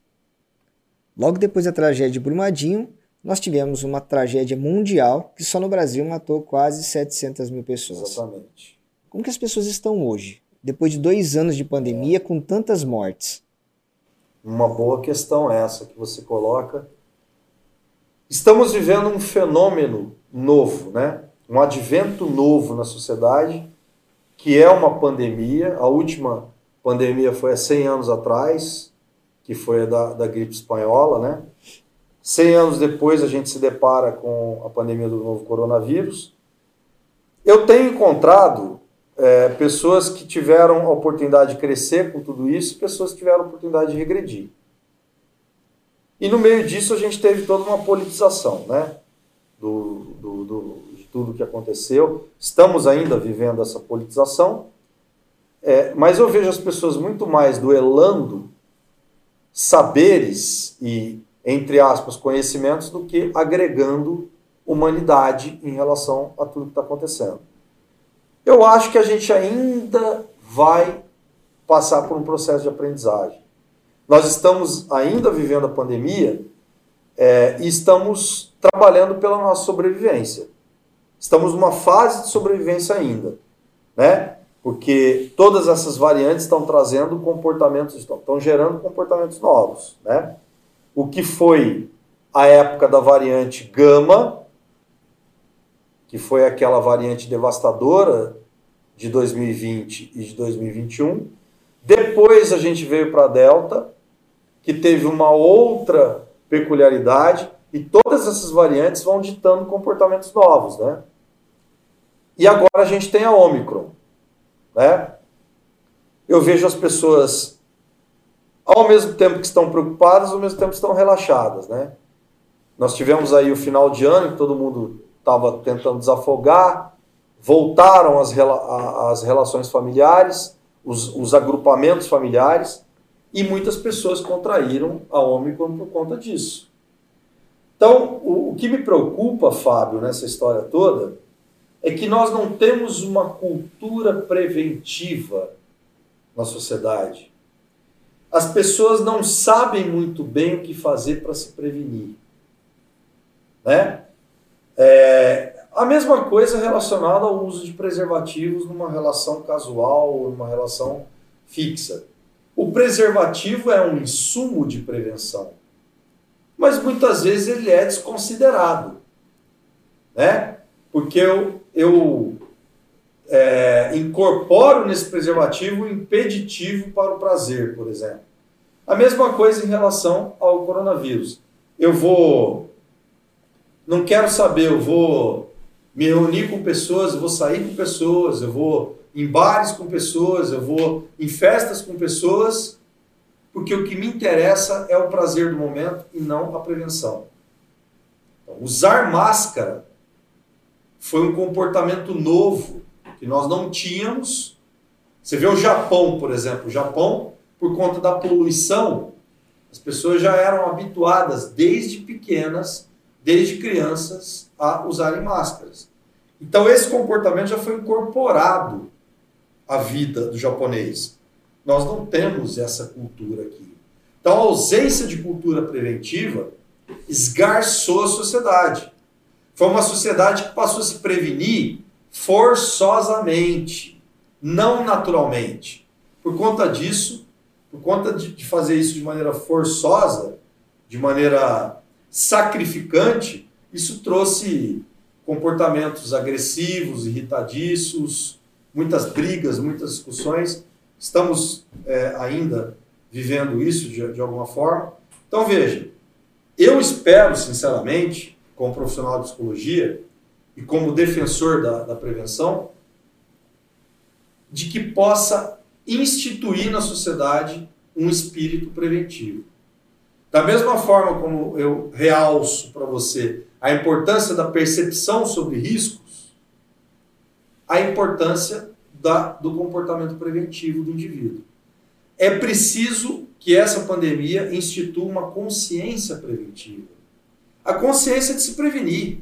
Logo depois da tragédia de Brumadinho, nós tivemos uma tragédia mundial que só no Brasil matou quase 700 mil pessoas. Exatamente. Como que as pessoas estão hoje, depois de dois anos de pandemia, com tantas mortes? Uma boa questão essa que você coloca. Estamos vivendo um fenômeno novo, né? um advento novo na sociedade, que é uma pandemia. A última pandemia foi há 100 anos atrás, que foi a da, da gripe espanhola, né? 100 anos depois a gente se depara com a pandemia do novo coronavírus. Eu tenho encontrado é, pessoas que tiveram a oportunidade de crescer com tudo isso, pessoas que tiveram a oportunidade de regredir. E no meio disso a gente teve toda uma politização, né? Do, do, do tudo que aconteceu. Estamos ainda vivendo essa politização, é, mas eu vejo as pessoas muito mais duelando saberes e, entre aspas, conhecimentos do que agregando humanidade em relação a tudo que está acontecendo. Eu acho que a gente ainda vai passar por um processo de aprendizagem. Nós estamos ainda vivendo a pandemia é, e estamos trabalhando pela nossa sobrevivência. Estamos numa fase de sobrevivência ainda, né? Porque todas essas variantes estão trazendo comportamentos, estão, estão gerando comportamentos novos, né? O que foi a época da variante gama, que foi aquela variante devastadora de 2020 e de 2021. Depois a gente veio para a Delta, que teve uma outra peculiaridade, e todas essas variantes vão ditando comportamentos novos, né? E agora a gente tem a Omicron, né? Eu vejo as pessoas ao mesmo tempo que estão preocupadas, ao mesmo tempo que estão relaxadas, né? Nós tivemos aí o final de ano que todo mundo estava tentando desafogar, voltaram as, as relações familiares, os, os agrupamentos familiares, e muitas pessoas contraíram a Ômicron por conta disso. Então, o, o que me preocupa, Fábio, nessa história toda, é que nós não temos uma cultura preventiva na sociedade. As pessoas não sabem muito bem o que fazer para se prevenir. Né? É, a mesma coisa relacionada ao uso de preservativos numa relação casual ou numa relação fixa. O preservativo é um insumo de prevenção mas muitas vezes ele é desconsiderado, né? Porque eu, eu é, incorporo nesse preservativo o impeditivo para o prazer, por exemplo. A mesma coisa em relação ao coronavírus. Eu vou, não quero saber, eu vou me reunir com pessoas, eu vou sair com pessoas, eu vou em bares com pessoas, eu vou em festas com pessoas porque o que me interessa é o prazer do momento e não a prevenção. Então, usar máscara foi um comportamento novo que nós não tínhamos. Você vê o Japão, por exemplo. O Japão, por conta da poluição, as pessoas já eram habituadas desde pequenas, desde crianças, a usarem máscaras. Então esse comportamento já foi incorporado à vida do japonês. Nós não temos essa cultura aqui. Então, a ausência de cultura preventiva esgarçou a sociedade. Foi uma sociedade que passou a se prevenir forçosamente, não naturalmente. Por conta disso, por conta de fazer isso de maneira forçosa, de maneira sacrificante, isso trouxe comportamentos agressivos, irritadiços, muitas brigas, muitas discussões Estamos é, ainda vivendo isso de, de alguma forma. Então, veja, eu espero, sinceramente, como profissional de psicologia e como defensor da, da prevenção, de que possa instituir na sociedade um espírito preventivo. Da mesma forma como eu realço para você a importância da percepção sobre riscos, a importância da, do comportamento preventivo do indivíduo. É preciso que essa pandemia institua uma consciência preventiva. A consciência de se prevenir,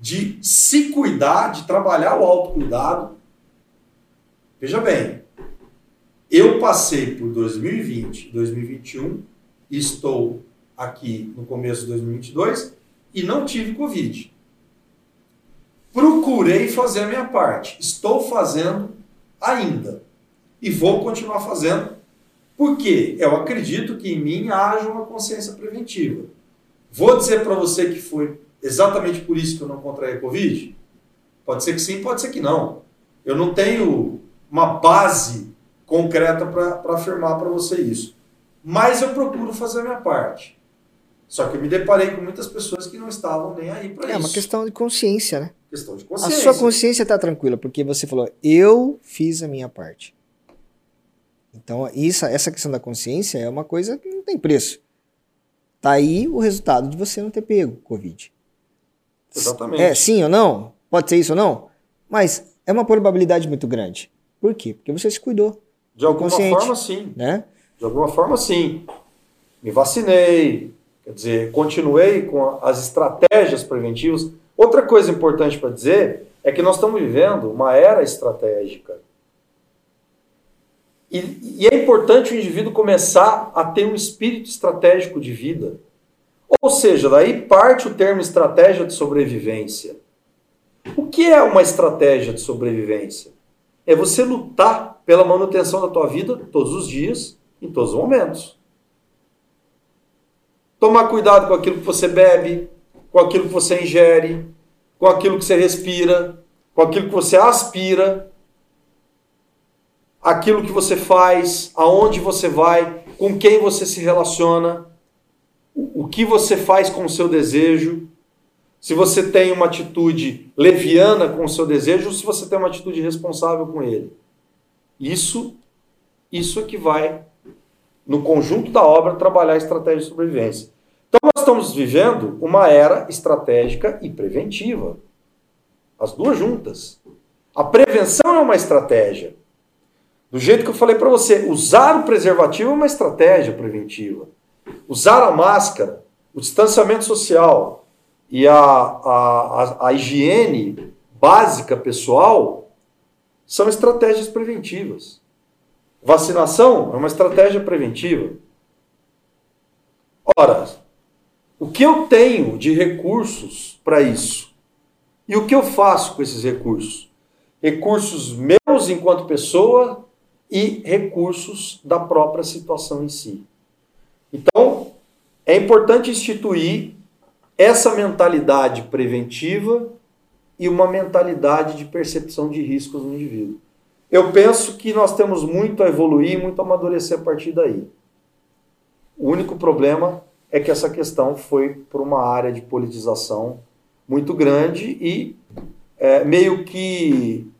de se cuidar, de trabalhar o autocuidado. Veja bem, eu passei por 2020, 2021, estou aqui no começo de 2022 e não tive Covid procurei fazer a minha parte. Estou fazendo ainda. E vou continuar fazendo, porque eu acredito que em mim haja uma consciência preventiva. Vou dizer para você que foi exatamente por isso que eu não contraí a Covid? Pode ser que sim, pode ser que não. Eu não tenho uma base concreta para afirmar para você isso. Mas eu procuro fazer a minha parte. Só que eu me deparei com muitas pessoas que não estavam nem aí para é, isso. É uma questão de consciência, né? Questão de consciência. A sua consciência está tranquila, porque você falou, eu fiz a minha parte. Então, isso, essa questão da consciência é uma coisa que não tem preço. Tá aí o resultado de você não ter pego Covid. Exatamente. É, sim ou não? pode ser isso ou não, mas é uma probabilidade muito grande. Por quê? Porque você se cuidou. De alguma forma, sim. Né? De alguma forma, sim. Me vacinei, quer dizer, continuei com as estratégias preventivas. Outra coisa importante para dizer é que nós estamos vivendo uma era estratégica. E, e, é importante o indivíduo começar a ter um espírito estratégico de vida. Ou seja, daí parte o termo estratégia de sobrevivência. O que é uma estratégia de sobrevivência? É você lutar pela manutenção da tua vida todos os dias, em todos os momentos. Tomar cuidado com aquilo que você bebe, com aquilo que você ingere, com aquilo que você respira, com aquilo que você aspira, aquilo que você faz, aonde você vai, com quem você se relaciona, o que você faz com o seu desejo, se você tem uma atitude leviana com o seu desejo ou se você tem uma atitude responsável com ele. Isso, isso é que vai, no conjunto da obra, trabalhar a estratégia de sobrevivência. Então, nós estamos vivendo uma era estratégica e preventiva. As duas juntas. A prevenção é uma estratégia. Do jeito que eu falei para você, usar o preservativo é uma estratégia preventiva. Usar a máscara, o distanciamento social e a, a, a, a higiene básica pessoal são estratégias preventivas. Vacinação é uma estratégia preventiva. Ora, o que eu tenho de recursos para isso? E o que eu faço com esses recursos? Recursos meus enquanto pessoa e recursos da própria situação em si. Então, é importante instituir essa mentalidade preventiva e uma mentalidade de percepção de riscos no indivíduo. Eu penso que nós temos muito a evoluir, muito a amadurecer a partir daí. O único problema é que essa questão foi por uma área de politização muito grande e é, meio que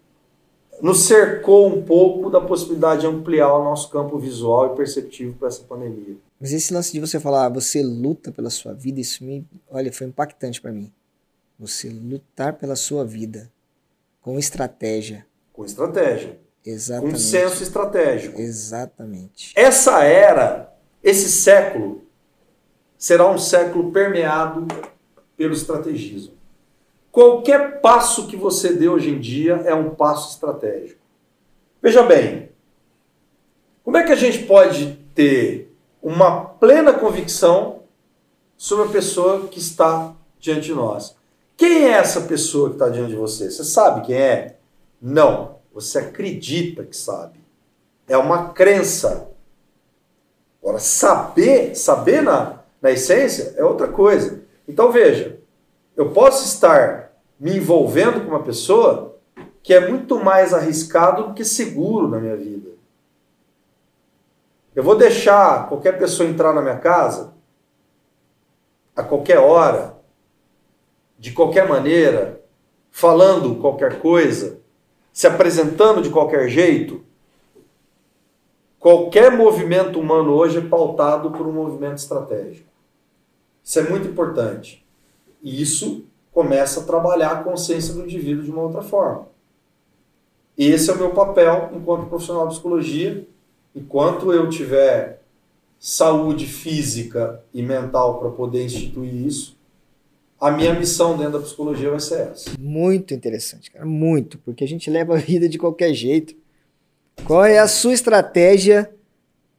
nos cercou um pouco da possibilidade de ampliar o nosso campo visual e perceptivo para essa pandemia. Mas esse lance de você falar, você luta pela sua vida, isso me, olha, foi impactante para mim. Você lutar pela sua vida com estratégia. Com estratégia. Exatamente. Com senso estratégico. Exatamente. Essa era, esse século, será um século permeado pelo estrategismo. Qualquer passo que você dê hoje em dia é um passo estratégico. Veja bem, como é que a gente pode ter uma plena convicção sobre a pessoa que está diante de nós? Quem é essa pessoa que está diante de você? Você sabe quem é? Não. Você acredita que sabe. É uma crença. Agora, saber, saber na, na essência é outra coisa. Então veja, eu posso estar me envolvendo com uma pessoa que é muito mais arriscado do que seguro na minha vida. Eu vou deixar qualquer pessoa entrar na minha casa a qualquer hora, de qualquer maneira, falando qualquer coisa, se apresentando de qualquer jeito. Qualquer movimento humano hoje é pautado por um movimento estratégico. Isso é muito importante. E isso começa a trabalhar a consciência do indivíduo de uma outra forma. Esse é o meu papel enquanto profissional de psicologia. Enquanto eu tiver saúde física e mental para poder instituir isso, a minha missão dentro da psicologia vai ser essa. Muito interessante, cara, muito, porque a gente leva a vida de qualquer jeito. Qual é a sua estratégia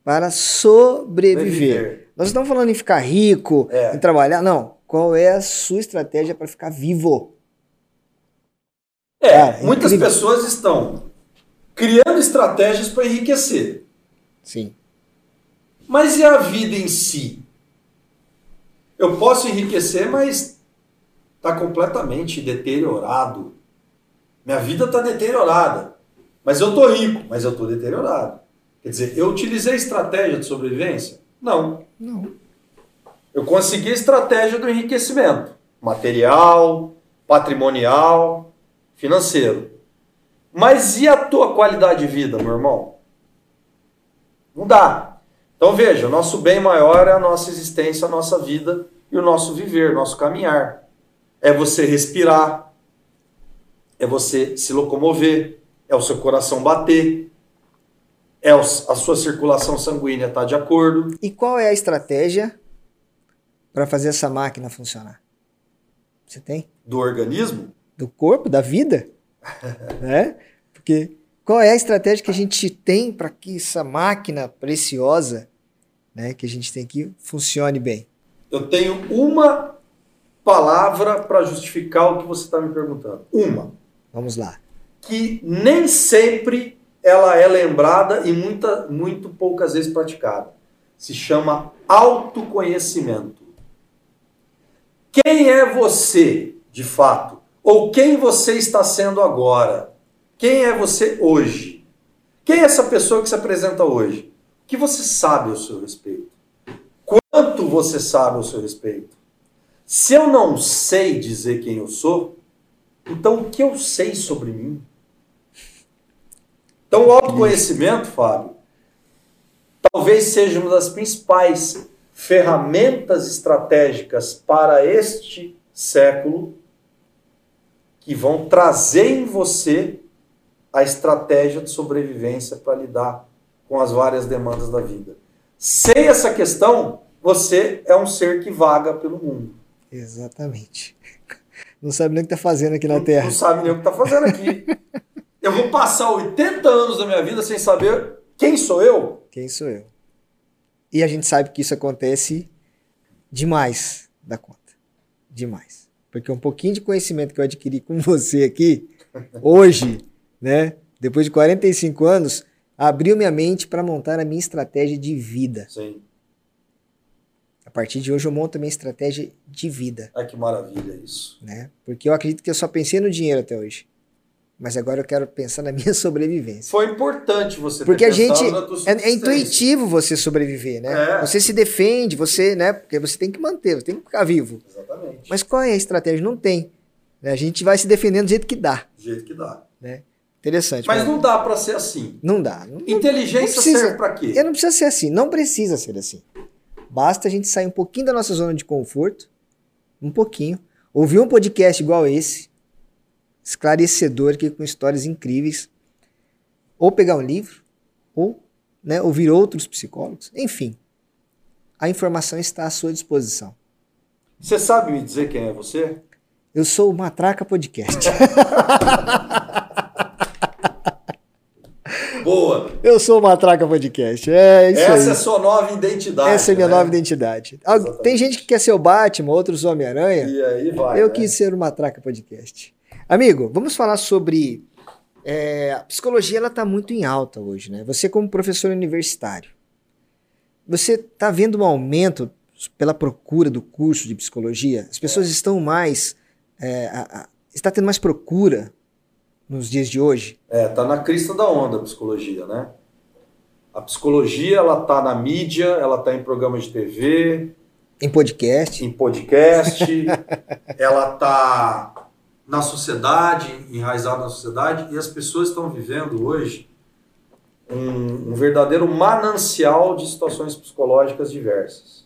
para sobreviver? Nós estamos falando em ficar rico, é. em trabalhar, não. Qual é a sua estratégia para ficar vivo? É, Cara, muitas incrível. pessoas estão criando estratégias para enriquecer. Sim. Mas e a vida em si? Eu posso enriquecer, mas está completamente deteriorado. Minha vida está deteriorada. Mas eu estou rico, mas eu estou deteriorado. Quer dizer, eu utilizei estratégia de sobrevivência? Não. Não. Eu consegui a estratégia do enriquecimento material, patrimonial, financeiro. Mas e a tua qualidade de vida, meu irmão? Não dá. Então veja, o nosso bem maior é a nossa existência, a nossa vida e o nosso viver, o nosso caminhar. É você respirar, é você se locomover, é o seu coração bater, é a sua circulação sanguínea estar tá de acordo. E qual é a estratégia para fazer essa máquina funcionar? Você tem? Do organismo? Do corpo, da vida? né? Porque qual é a estratégia que a gente tem para que essa máquina preciosa, né, que a gente tem aqui, funcione bem? Eu tenho uma palavra para justificar o que você está me perguntando. Uma. Vamos lá. Que nem sempre ela é lembrada e muita, muito poucas vezes praticada. Se chama autoconhecimento. Quem é você, de fato? Ou quem você está sendo agora? Quem é você hoje? Quem é essa pessoa que se apresenta hoje? O que você sabe ao seu respeito? Quanto você sabe ao seu respeito? Se eu não sei dizer quem eu sou, então o que eu sei sobre mim? Então o autoconhecimento, Fábio, talvez seja uma das principais ferramentas estratégicas para este século que vão trazer em você a estratégia de sobrevivência para lidar com as várias demandas da vida. Sem essa questão, você é um ser que vaga pelo mundo. Exatamente. Não sabe nem o que está fazendo aqui na não, Terra. Não sabe nem o que está fazendo aqui. eu vou passar 80 anos da minha vida sem saber quem sou eu? Quem sou eu? E a gente sabe que isso acontece demais da conta. Demais. Porque um pouquinho de conhecimento que eu adquiri com você aqui, hoje, né, depois de 45 anos, abriu minha mente para montar a minha estratégia de vida. Sim. A partir de hoje eu monto a minha estratégia de vida. Ai, que maravilha isso. Né? Porque eu acredito que eu só pensei no dinheiro até hoje. Mas agora eu quero pensar na minha sobrevivência. Foi importante você ter Porque a gente é, é, intuitivo você sobreviver, né? É. Você se defende, você, né? Porque você tem que manter, você tem que ficar vivo. Exatamente. Mas qual é a estratégia? Não tem. Né? A gente vai se defendendo do jeito que dá. Do jeito que dá. Né? Interessante. Mas não dá para ser assim. Não dá. Não, Inteligência não precisa, serve para quê? Eu não precisa ser assim. Não precisa ser assim. Basta a gente sair um pouquinho da nossa zona de conforto, um pouquinho, ouvir um podcast igual esse, esclarecedor aqui com histórias incríveis, ou pegar um livro, ou né, ouvir outros psicólogos, enfim. A informação está à sua disposição. Você sabe me dizer quem é você? Eu sou o Matraca Podcast. Boa. Eu sou o Matraca Podcast. É isso Essa aí. é a sua nova identidade. Essa é minha né? nova identidade. Exatamente. Tem gente que quer ser o Batman, outros o Homem-Aranha. E aí vai. Eu né? quis ser o Matraca Podcast. Amigo, vamos falar sobre. É, a psicologia ela está muito em alta hoje, né? Você, como professor universitário, você está vendo um aumento pela procura do curso de psicologia? As pessoas estão mais. É, a, a, está tendo mais procura nos dias de hoje? É, tá na crista da onda a psicologia, né? A psicologia, ela tá na mídia, ela tá em programas de TV, em podcast, em podcast, ela tá na sociedade, enraizada na sociedade, e as pessoas estão vivendo hoje um, um verdadeiro manancial de situações psicológicas diversas.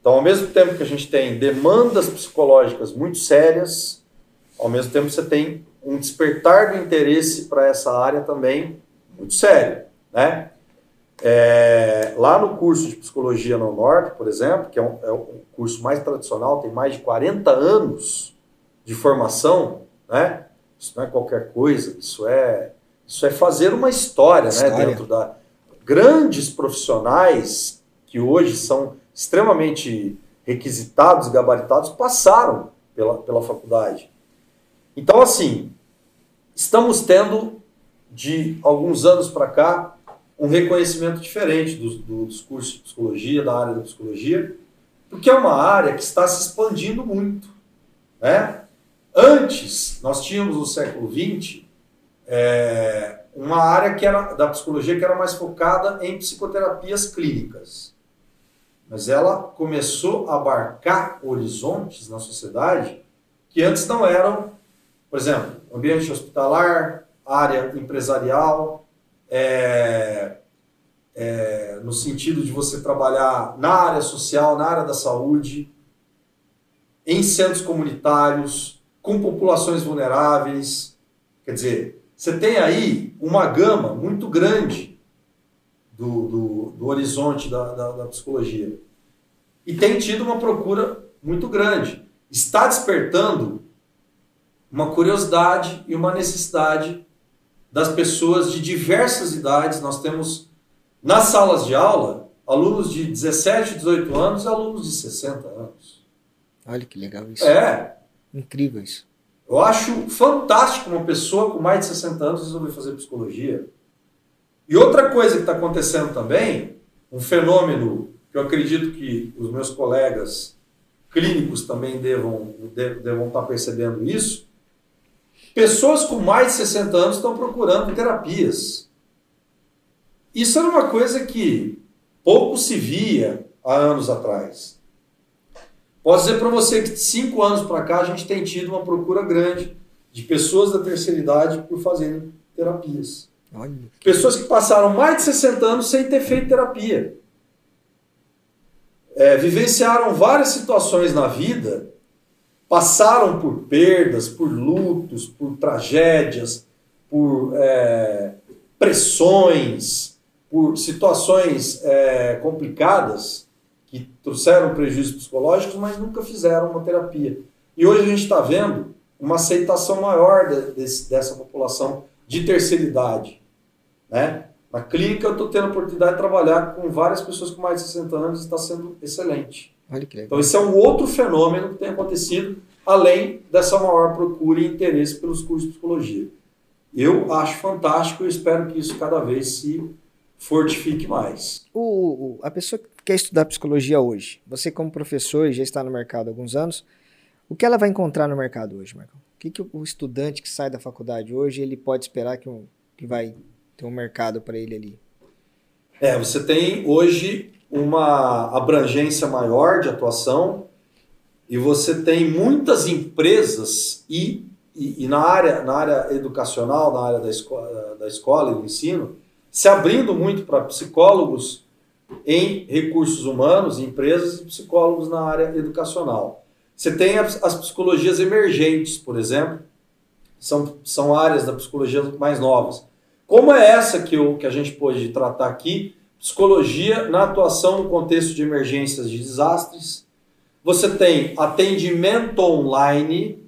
Então, ao mesmo tempo que a gente tem demandas psicológicas muito sérias, ao mesmo tempo você tem um despertar do interesse para essa área também muito sério, né? É, lá no curso de Psicologia no Norte, por exemplo, que é, um, é o curso mais tradicional, tem mais de 40 anos de formação, né? Isso não é qualquer coisa, isso é, isso é fazer uma história, né? história. né? Dentro da grandes profissionais que hoje são extremamente requisitados, gabaritados, passaram pela, pela faculdade. Então, assim, estamos tendo, de alguns anos para cá, um reconhecimento diferente dos, dos cursos de psicologia, da área da psicologia, porque é uma área que está se expandindo muito. Né? Antes, nós tínhamos no século XX é, uma área que era da psicologia que era mais focada em psicoterapias clínicas. Mas ela começou a abarcar horizontes na sociedade que antes não eram por exemplo, ambiente hospitalar, área empresarial, é, é, no sentido de você trabalhar na área social, na área da saúde, em centros comunitários, com populações vulneráveis, Quer dizer, você tem aí uma gama muito grande do, do, do horizonte da, da, da psicologia. E tem tido uma procura muito grande. Está despertando uma curiosidade e uma necessidade das pessoas de diversas idades. Nós temos nas salas de aula alunos de 17, 18 anos e alunos de 60 anos. Olha que legal isso. É. Incrível isso. Eu acho fantástico uma pessoa com mais de 60 anos resolver fazer psicologia. E outra coisa que está acontecendo também, um fenômeno que eu acredito que os meus colegas clínicos também devam, devam estar tá percebendo isso, pessoas com mais de 60 anos estão procurando terapias. Isso era uma coisa que pouco se via há anos atrás. Posso dizer para você que de cinco anos para cá a gente tem tido uma procura grande de pessoas da terceira idade por fazerem terapias. Pessoas que passaram mais de 60 anos sem ter feito terapia. É, vivenciaram várias situações na vida, passaram por perdas, por lutos, por tragédias, por é, pressões, por situações é, complicadas que trouxeram prejuízos psicológicos, mas nunca fizeram uma terapia. E hoje a gente está vendo uma aceitação maior de, de, dessa população de terceira idade. Né? Na clínica eu estou tendo a oportunidade de trabalhar com várias pessoas com mais de 60 anos e está sendo excelente. Então esse é um outro fenômeno que tem acontecido, além dessa maior procura e interesse pelos cursos de psicologia. Eu acho fantástico e espero que isso cada vez se fortifique mais. O, o, a pessoa que quer estudar psicologia hoje, você como professor já está no mercado há alguns anos, o que ela vai encontrar no mercado hoje, Marcão? O que, que o estudante que sai da faculdade hoje ele pode esperar que, um, que vai ter um mercado para ele ali? É, você tem hoje uma abrangência maior de atuação e você tem muitas empresas e, e, e na, área, na área educacional, na área da escola, da escola e do ensino, se abrindo muito para psicólogos em recursos humanos, empresas e psicólogos na área educacional. Você tem as, as psicologias emergentes, por exemplo, são, são áreas da psicologia mais novas. Como é essa que, eu, que a gente pode tratar aqui? Psicologia na atuação no contexto de emergências de desastres. Você tem atendimento online.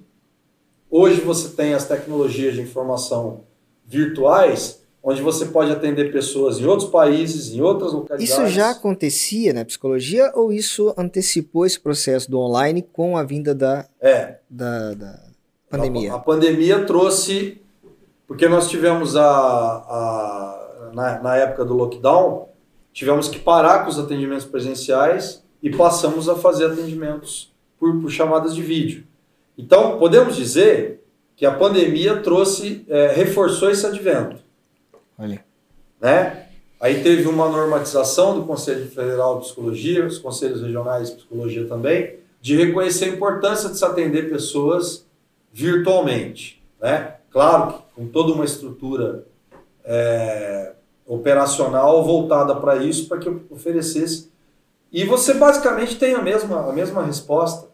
Hoje você tem as tecnologias de informação virtuais onde você pode atender pessoas em outros países, em outras localidades. Isso já acontecia na psicologia ou isso antecipou esse processo do online com a vinda da, é. da, da pandemia? A, a, pandemia trouxe, porque nós tivemos a, a na, na época do lockdown, tivemos que parar com os atendimentos presenciais e passamos a fazer atendimentos por, por chamadas de vídeo. Então, podemos dizer que a pandemia trouxe, é, reforçou esse advento. Olha. Né? Aí teve uma normatização do Conselho Federal de Psicologia, os conselhos regionais de psicologia também, de reconhecer a importância de se atender pessoas virtualmente. Né? Claro que com toda uma estrutura é, operacional voltada para isso, para que eu oferecesse. E você basicamente tem a mesma, a mesma resposta.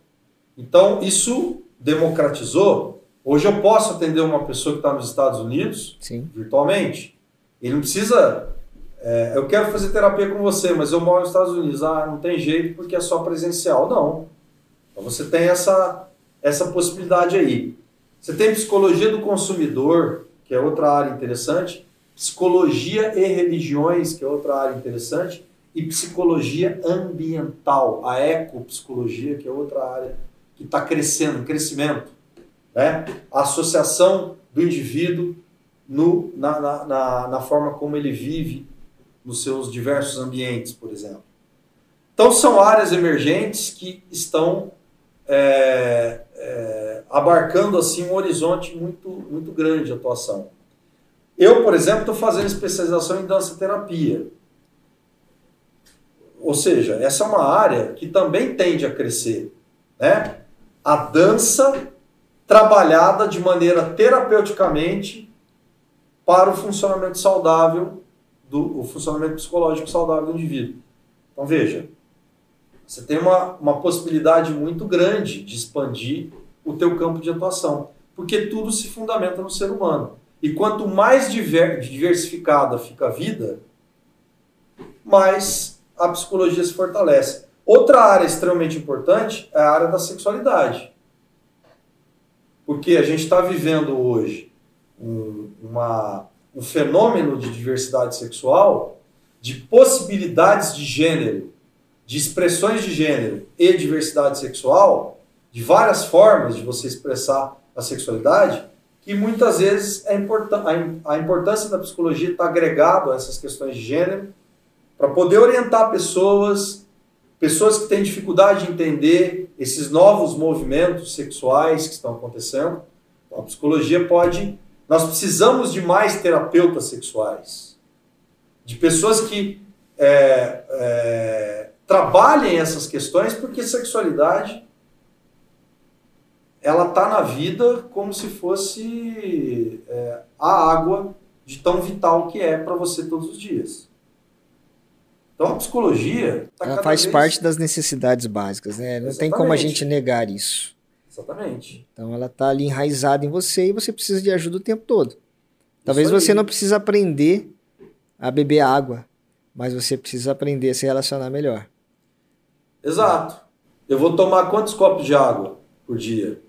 Então, isso democratizou. Hoje eu posso atender uma pessoa que está nos Estados Unidos Sim. virtualmente. Ele não precisa. É, eu quero fazer terapia com você, mas eu moro nos Estados Unidos. Ah, não tem jeito porque é só presencial. Não. Então você tem essa, essa possibilidade aí. Você tem psicologia do consumidor, que é outra área interessante. Psicologia e religiões, que é outra área interessante. E psicologia ambiental, a ecopsicologia, que é outra área que está crescendo, crescimento. Né? A associação do indivíduo no, na, na, na, na forma como ele vive nos seus diversos ambientes, por exemplo. Então, são áreas emergentes que estão é, é, abarcando assim um horizonte muito, muito grande de atuação. Eu, por exemplo, estou fazendo especialização em dança-terapia. Ou seja, essa é uma área que também tende a crescer. Né? A dança trabalhada de maneira terapeuticamente para o funcionamento saudável, do, o funcionamento psicológico saudável do indivíduo. Então veja, você tem uma, uma possibilidade muito grande de expandir o teu campo de atuação. porque tudo se fundamenta no ser humano. E quanto mais diversificada fica a vida, mais a psicologia se fortalece. Outra área extremamente importante é a área da sexualidade. Porque a gente está vivendo hoje um, uma, um fenômeno de diversidade sexual, de possibilidades de gênero, de expressões de gênero e diversidade sexual, de várias formas de você expressar a sexualidade, que muitas vezes é a importância da psicologia está agregado a essas questões de gênero para poder orientar pessoas, pessoas que têm dificuldade de entender esses novos movimentos sexuais que estão acontecendo. A psicologia pode. Nós precisamos de mais terapeutas sexuais, de pessoas que é, é, trabalhem essas questões, porque sexualidade ela está na vida como se fosse é, a água de tão vital que é para você todos os dias. Então a psicologia tá ela faz vez... parte das necessidades básicas, né? Não Exatamente. tem como a gente negar isso. Exatamente. Então ela está ali enraizada em você e você precisa de ajuda o tempo todo. Talvez você não precise aprender a beber água, mas você precisa aprender a se relacionar melhor. Exato. Eu vou tomar quantos copos de água por dia?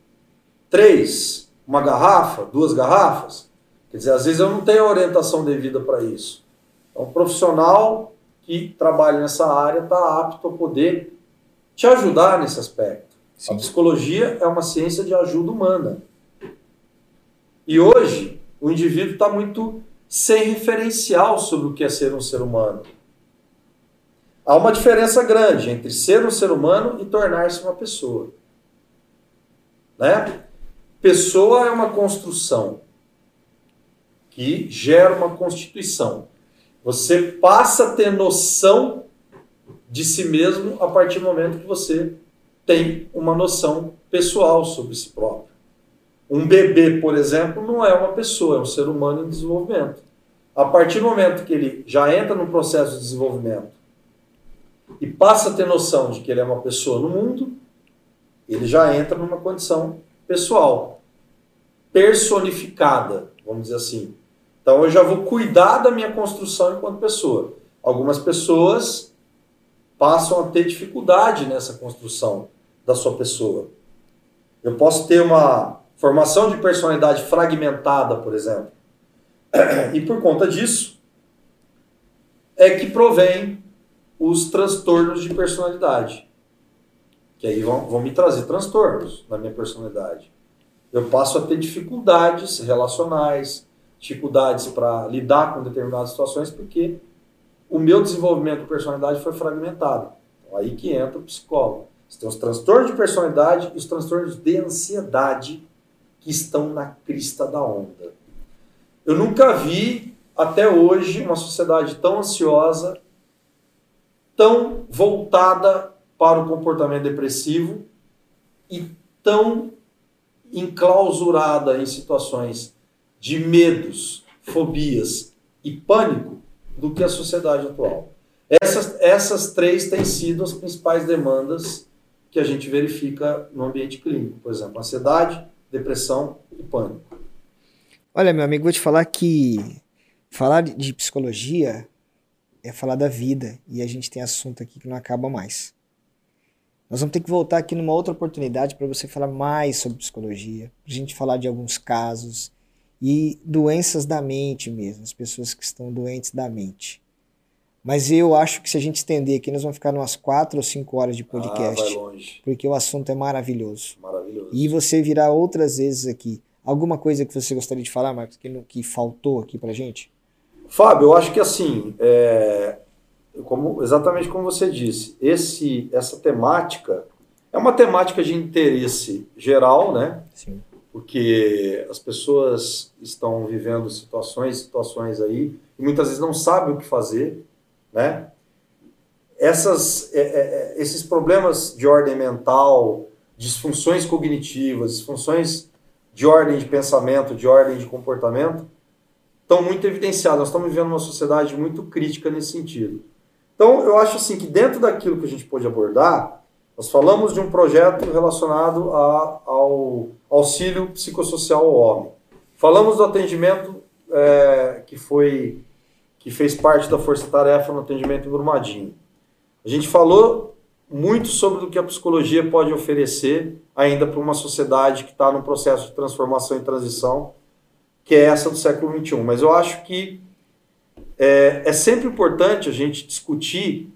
Três, uma garrafa, duas garrafas. Quer dizer, às vezes eu não tenho a orientação devida para isso. Então, um profissional que trabalha nessa área está apto a poder te ajudar nesse aspecto. Sim. A psicologia é uma ciência de ajuda humana. E hoje, o indivíduo está muito sem referencial sobre o que é ser um ser humano. Há uma diferença grande entre ser um ser humano e tornar-se uma pessoa. Né? Pessoa é uma construção que gera uma constituição. Você passa a ter noção de si mesmo a partir do momento que você tem uma noção pessoal sobre si próprio. Um bebê, por exemplo, não é uma pessoa, é um ser humano em desenvolvimento. A partir do momento que ele já entra no processo de desenvolvimento e passa a ter noção de que ele é uma pessoa no mundo, ele já entra numa condição pessoal personificada, vamos dizer assim. Então eu já vou cuidar da minha construção enquanto pessoa. Algumas pessoas passam a ter dificuldade nessa construção da sua pessoa. Eu posso ter uma formação de personalidade fragmentada, por exemplo. E por conta disso é que provém os transtornos de personalidade. Que aí vão, vão me trazer transtornos na minha personalidade eu passo a ter dificuldades relacionais, dificuldades para lidar com determinadas situações, porque o meu desenvolvimento de personalidade foi fragmentado. Então, aí que entra o psicólogo. Você tem os transtornos de personalidade e os transtornos de ansiedade que estão na crista da onda. Eu nunca vi, até hoje, uma sociedade tão ansiosa, tão voltada para o comportamento depressivo e tão enclausurada em situações de medos, fobias e pânico do que a sociedade atual. Essas, essas três têm sido as principais demandas que a gente verifica no ambiente clínico, por exemplo, ansiedade, depressão e pânico. Olha, meu amigo, vou te falar que falar de psicologia é falar da vida e a gente tem assunto aqui que não acaba mais. Nós vamos ter que voltar aqui numa outra oportunidade para você falar mais sobre psicologia, para a gente falar de alguns casos e doenças da mente mesmo, as pessoas que estão doentes da mente. Mas eu acho que se a gente estender aqui, nós vamos ficar umas quatro ou cinco horas de ah, podcast. Ah, porque o assunto é maravilhoso. Maravilhoso. E você virá outras vezes aqui. Alguma coisa que você gostaria de falar, Marcos, que, que faltou aqui pra gente? Fábio, eu acho que assim, é, como, exatamente como você disse, esse, essa temática é uma temática de interesse geral, né? Sim. Porque as pessoas estão vivendo situações, situações aí, e muitas vezes não sabem o que fazer, né? Essas, é, é, é esses problemas de ordem mental, disfunções cognitivas, disfunções de ordem de pensamento, de ordem de comportamento, estão muito evidenciados. Nós estamos vivendo uma sociedade muito crítica nesse sentido. Então, eu acho assim que dentro daquilo que a gente pôde abordar, nós falamos de um projeto relacionado a, ao, auxílio psicossocial ao homem. Falamos do atendimento é, que foi que fez parte da força-tarefa no atendimento em Brumadinho. A gente falou muito sobre o que a psicologia pode oferecer ainda para uma sociedade que está num processo de transformação e transição, que é essa do século XXI. Mas eu acho que é, é sempre importante a gente discutir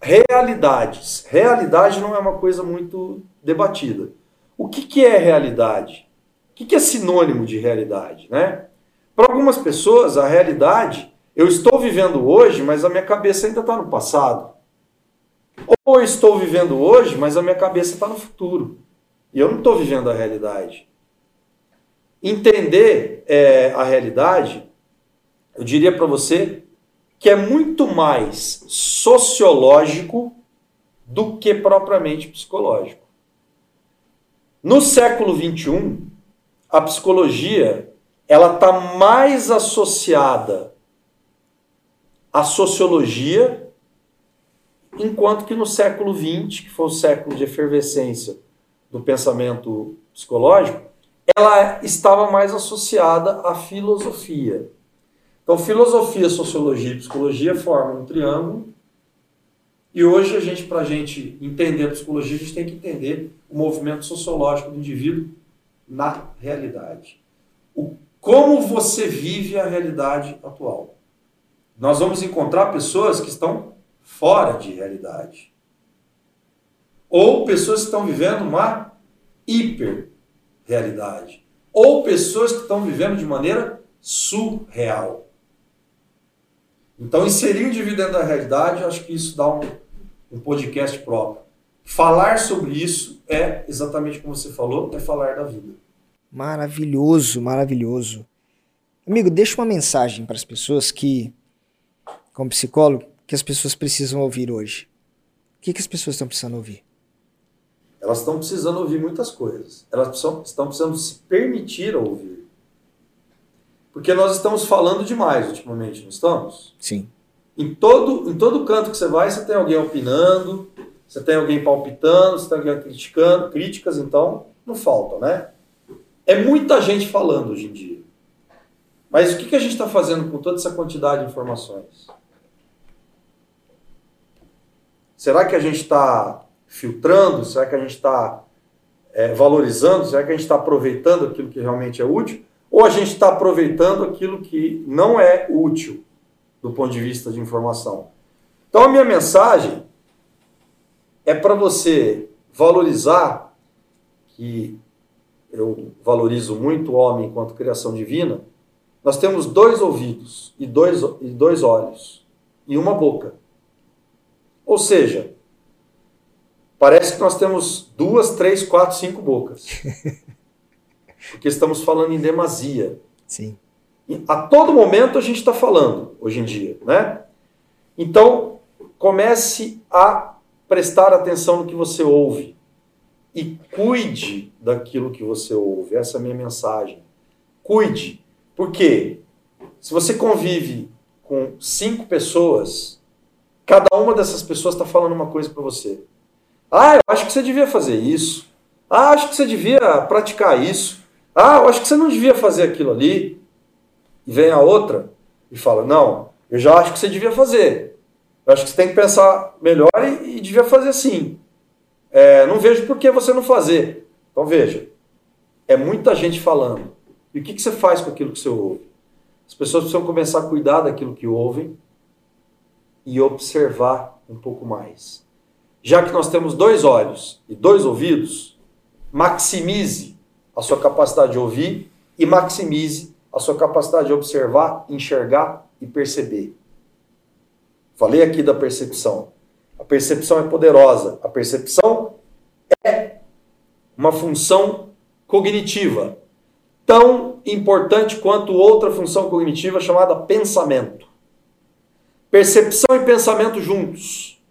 realidades. Realidade não é uma coisa muito debatida. O que, que é realidade? O que, que é sinônimo de realidade? Né? Para algumas pessoas, a realidade, eu estou vivendo hoje, mas a minha cabeça ainda está no passado. Ou estou vivendo hoje, mas a minha cabeça está no futuro. E eu não estou vivendo a realidade. Entender é, a realidade, eu diria para você que é muito mais sociológico do que propriamente psicológico. No século XXI, a psicologia ela está mais associada à sociologia enquanto que no século XX, que foi o século de efervescência do pensamento psicológico, ela estava mais associada à filosofia. Então, filosofia, sociologia e psicologia formam um triângulo. E hoje, a gente, para a gente entender a psicologia, a gente tem que entender o movimento sociológico do indivíduo na realidade. O, como você vive a realidade atual. Nós vamos encontrar pessoas que estão fora de realidade. Ou pessoas que estão vivendo uma hiperrealidade. Ou pessoas que estão vivendo de maneira surreal. Então, inserir o indivíduo dentro da realidade, eu acho que isso dá um, um podcast próprio. Falar sobre isso é, exatamente como você falou, é falar da vida. Maravilhoso, maravilhoso. Amigo, deixa uma mensagem para as pessoas que, como psicólogo, que as pessoas precisam ouvir hoje? O que, que as pessoas estão precisando ouvir? Elas estão precisando ouvir muitas coisas. Elas estão, estão precisando se permitir ouvir. Porque nós estamos falando demais ultimamente, não estamos? Sim. Em todo, em todo canto que você vai, você tem alguém opinando, você tem alguém palpitando, você tem alguém criticando, críticas, então não faltam, né? É muita gente falando hoje em dia. Mas o que, que a gente está fazendo com toda essa quantidade de informações? Será que a gente está filtrando? Será que a gente está é, valorizando? Será que a gente está aproveitando aquilo que realmente é útil? Ou a gente está aproveitando aquilo que não é útil do ponto de vista de informação? Então a minha mensagem é para você valorizar que eu valorizo muito o homem enquanto criação divina. Nós temos dois ouvidos e dois, e dois olhos e uma boca. Ou seja, parece que nós temos duas, três, quatro, cinco bocas. Porque estamos falando em demasia. Sim. E a todo momento a gente está falando, hoje em dia, né? Então, comece a prestar atenção no que você ouve e cuide daquilo que você ouve. Essa é a minha mensagem. Cuide. Por quê? Se você convive com cinco pessoas, Cada uma dessas pessoas está falando uma coisa para você. Ah, eu acho que você devia fazer isso. Ah, acho que você devia praticar isso. Ah, eu acho que você não devia fazer aquilo ali. E vem a outra e fala: Não, eu já acho que você devia fazer. Eu acho que você tem que pensar melhor e, e devia fazer assim. É, não vejo por que você não fazer. Então veja, é muita gente falando. E o que, que você faz com aquilo que você ouve? As pessoas precisam começar a cuidar daquilo que ouvem e observar um pouco mais. Já que nós temos dois olhos e dois ouvidos, maximize a sua capacidade de ouvir e maximize a sua capacidade de observar, enxergar e perceber. Falei aqui da percepção. A percepção é poderosa. A percepção é uma função cognitiva, tão importante quanto outra função cognitiva chamada pensamento. Percepção e pensamento juntos.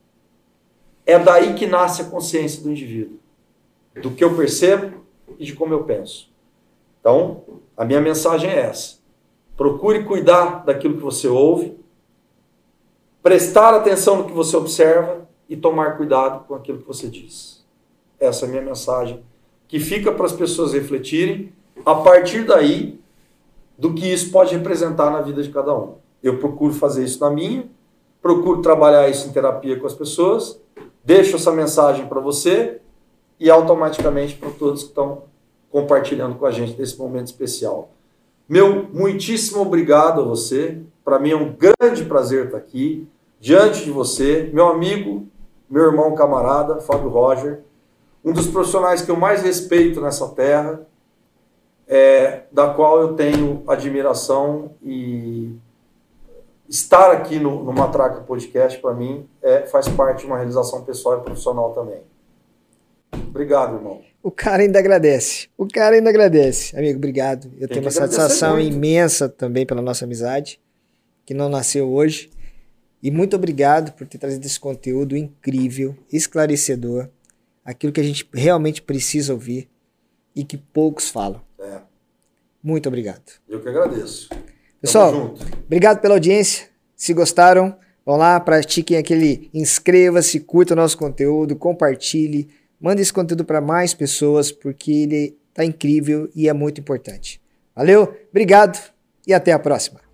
É daí que nasce a consciência do indivíduo. Do que eu percebo e de como eu penso. Então, a minha mensagem é essa. Procure cuidar daquilo que você ouve, prestar atenção no que você observa e tomar cuidado com aquilo que você diz. Essa é a minha mensagem que fica para as pessoas refletirem a partir daí do que isso pode representar na vida de cada um. Eu procuro fazer isso na minha, procuro trabalhar isso em terapia com as pessoas, deixo essa mensagem para você e automaticamente para todos que estão compartilhando com a gente nesse momento especial. Meu muitíssimo obrigado a você. Para mim é um grande prazer estar aqui diante de você, meu amigo, meu irmão camarada, Fábio Roger, um dos profissionais que eu mais respeito nessa terra, é, da qual eu tenho admiração e estar aqui no, no Matraca Podcast, para mim, é, faz parte de uma realização pessoal e profissional também. Obrigado, irmão. O cara ainda agradece. O cara ainda agradece. Amigo, obrigado. Eu Tem tenho uma satisfação muito. imensa também pela nossa amizade, que não nasceu hoje. E muito obrigado por ter trazido esse conteúdo incrível, esclarecedor, aquilo que a gente realmente precisa ouvir e que poucos falam. É. Muito obrigado. Eu que agradeço. Pessoal, obrigado pela audiência. Se gostaram, vão lá, pratiquem aquele inscreva-se, curta o nosso conteúdo, compartilhe, mande esse conteúdo para mais pessoas, porque ele tá incrível e é muito importante. Valeu, obrigado e até a próxima.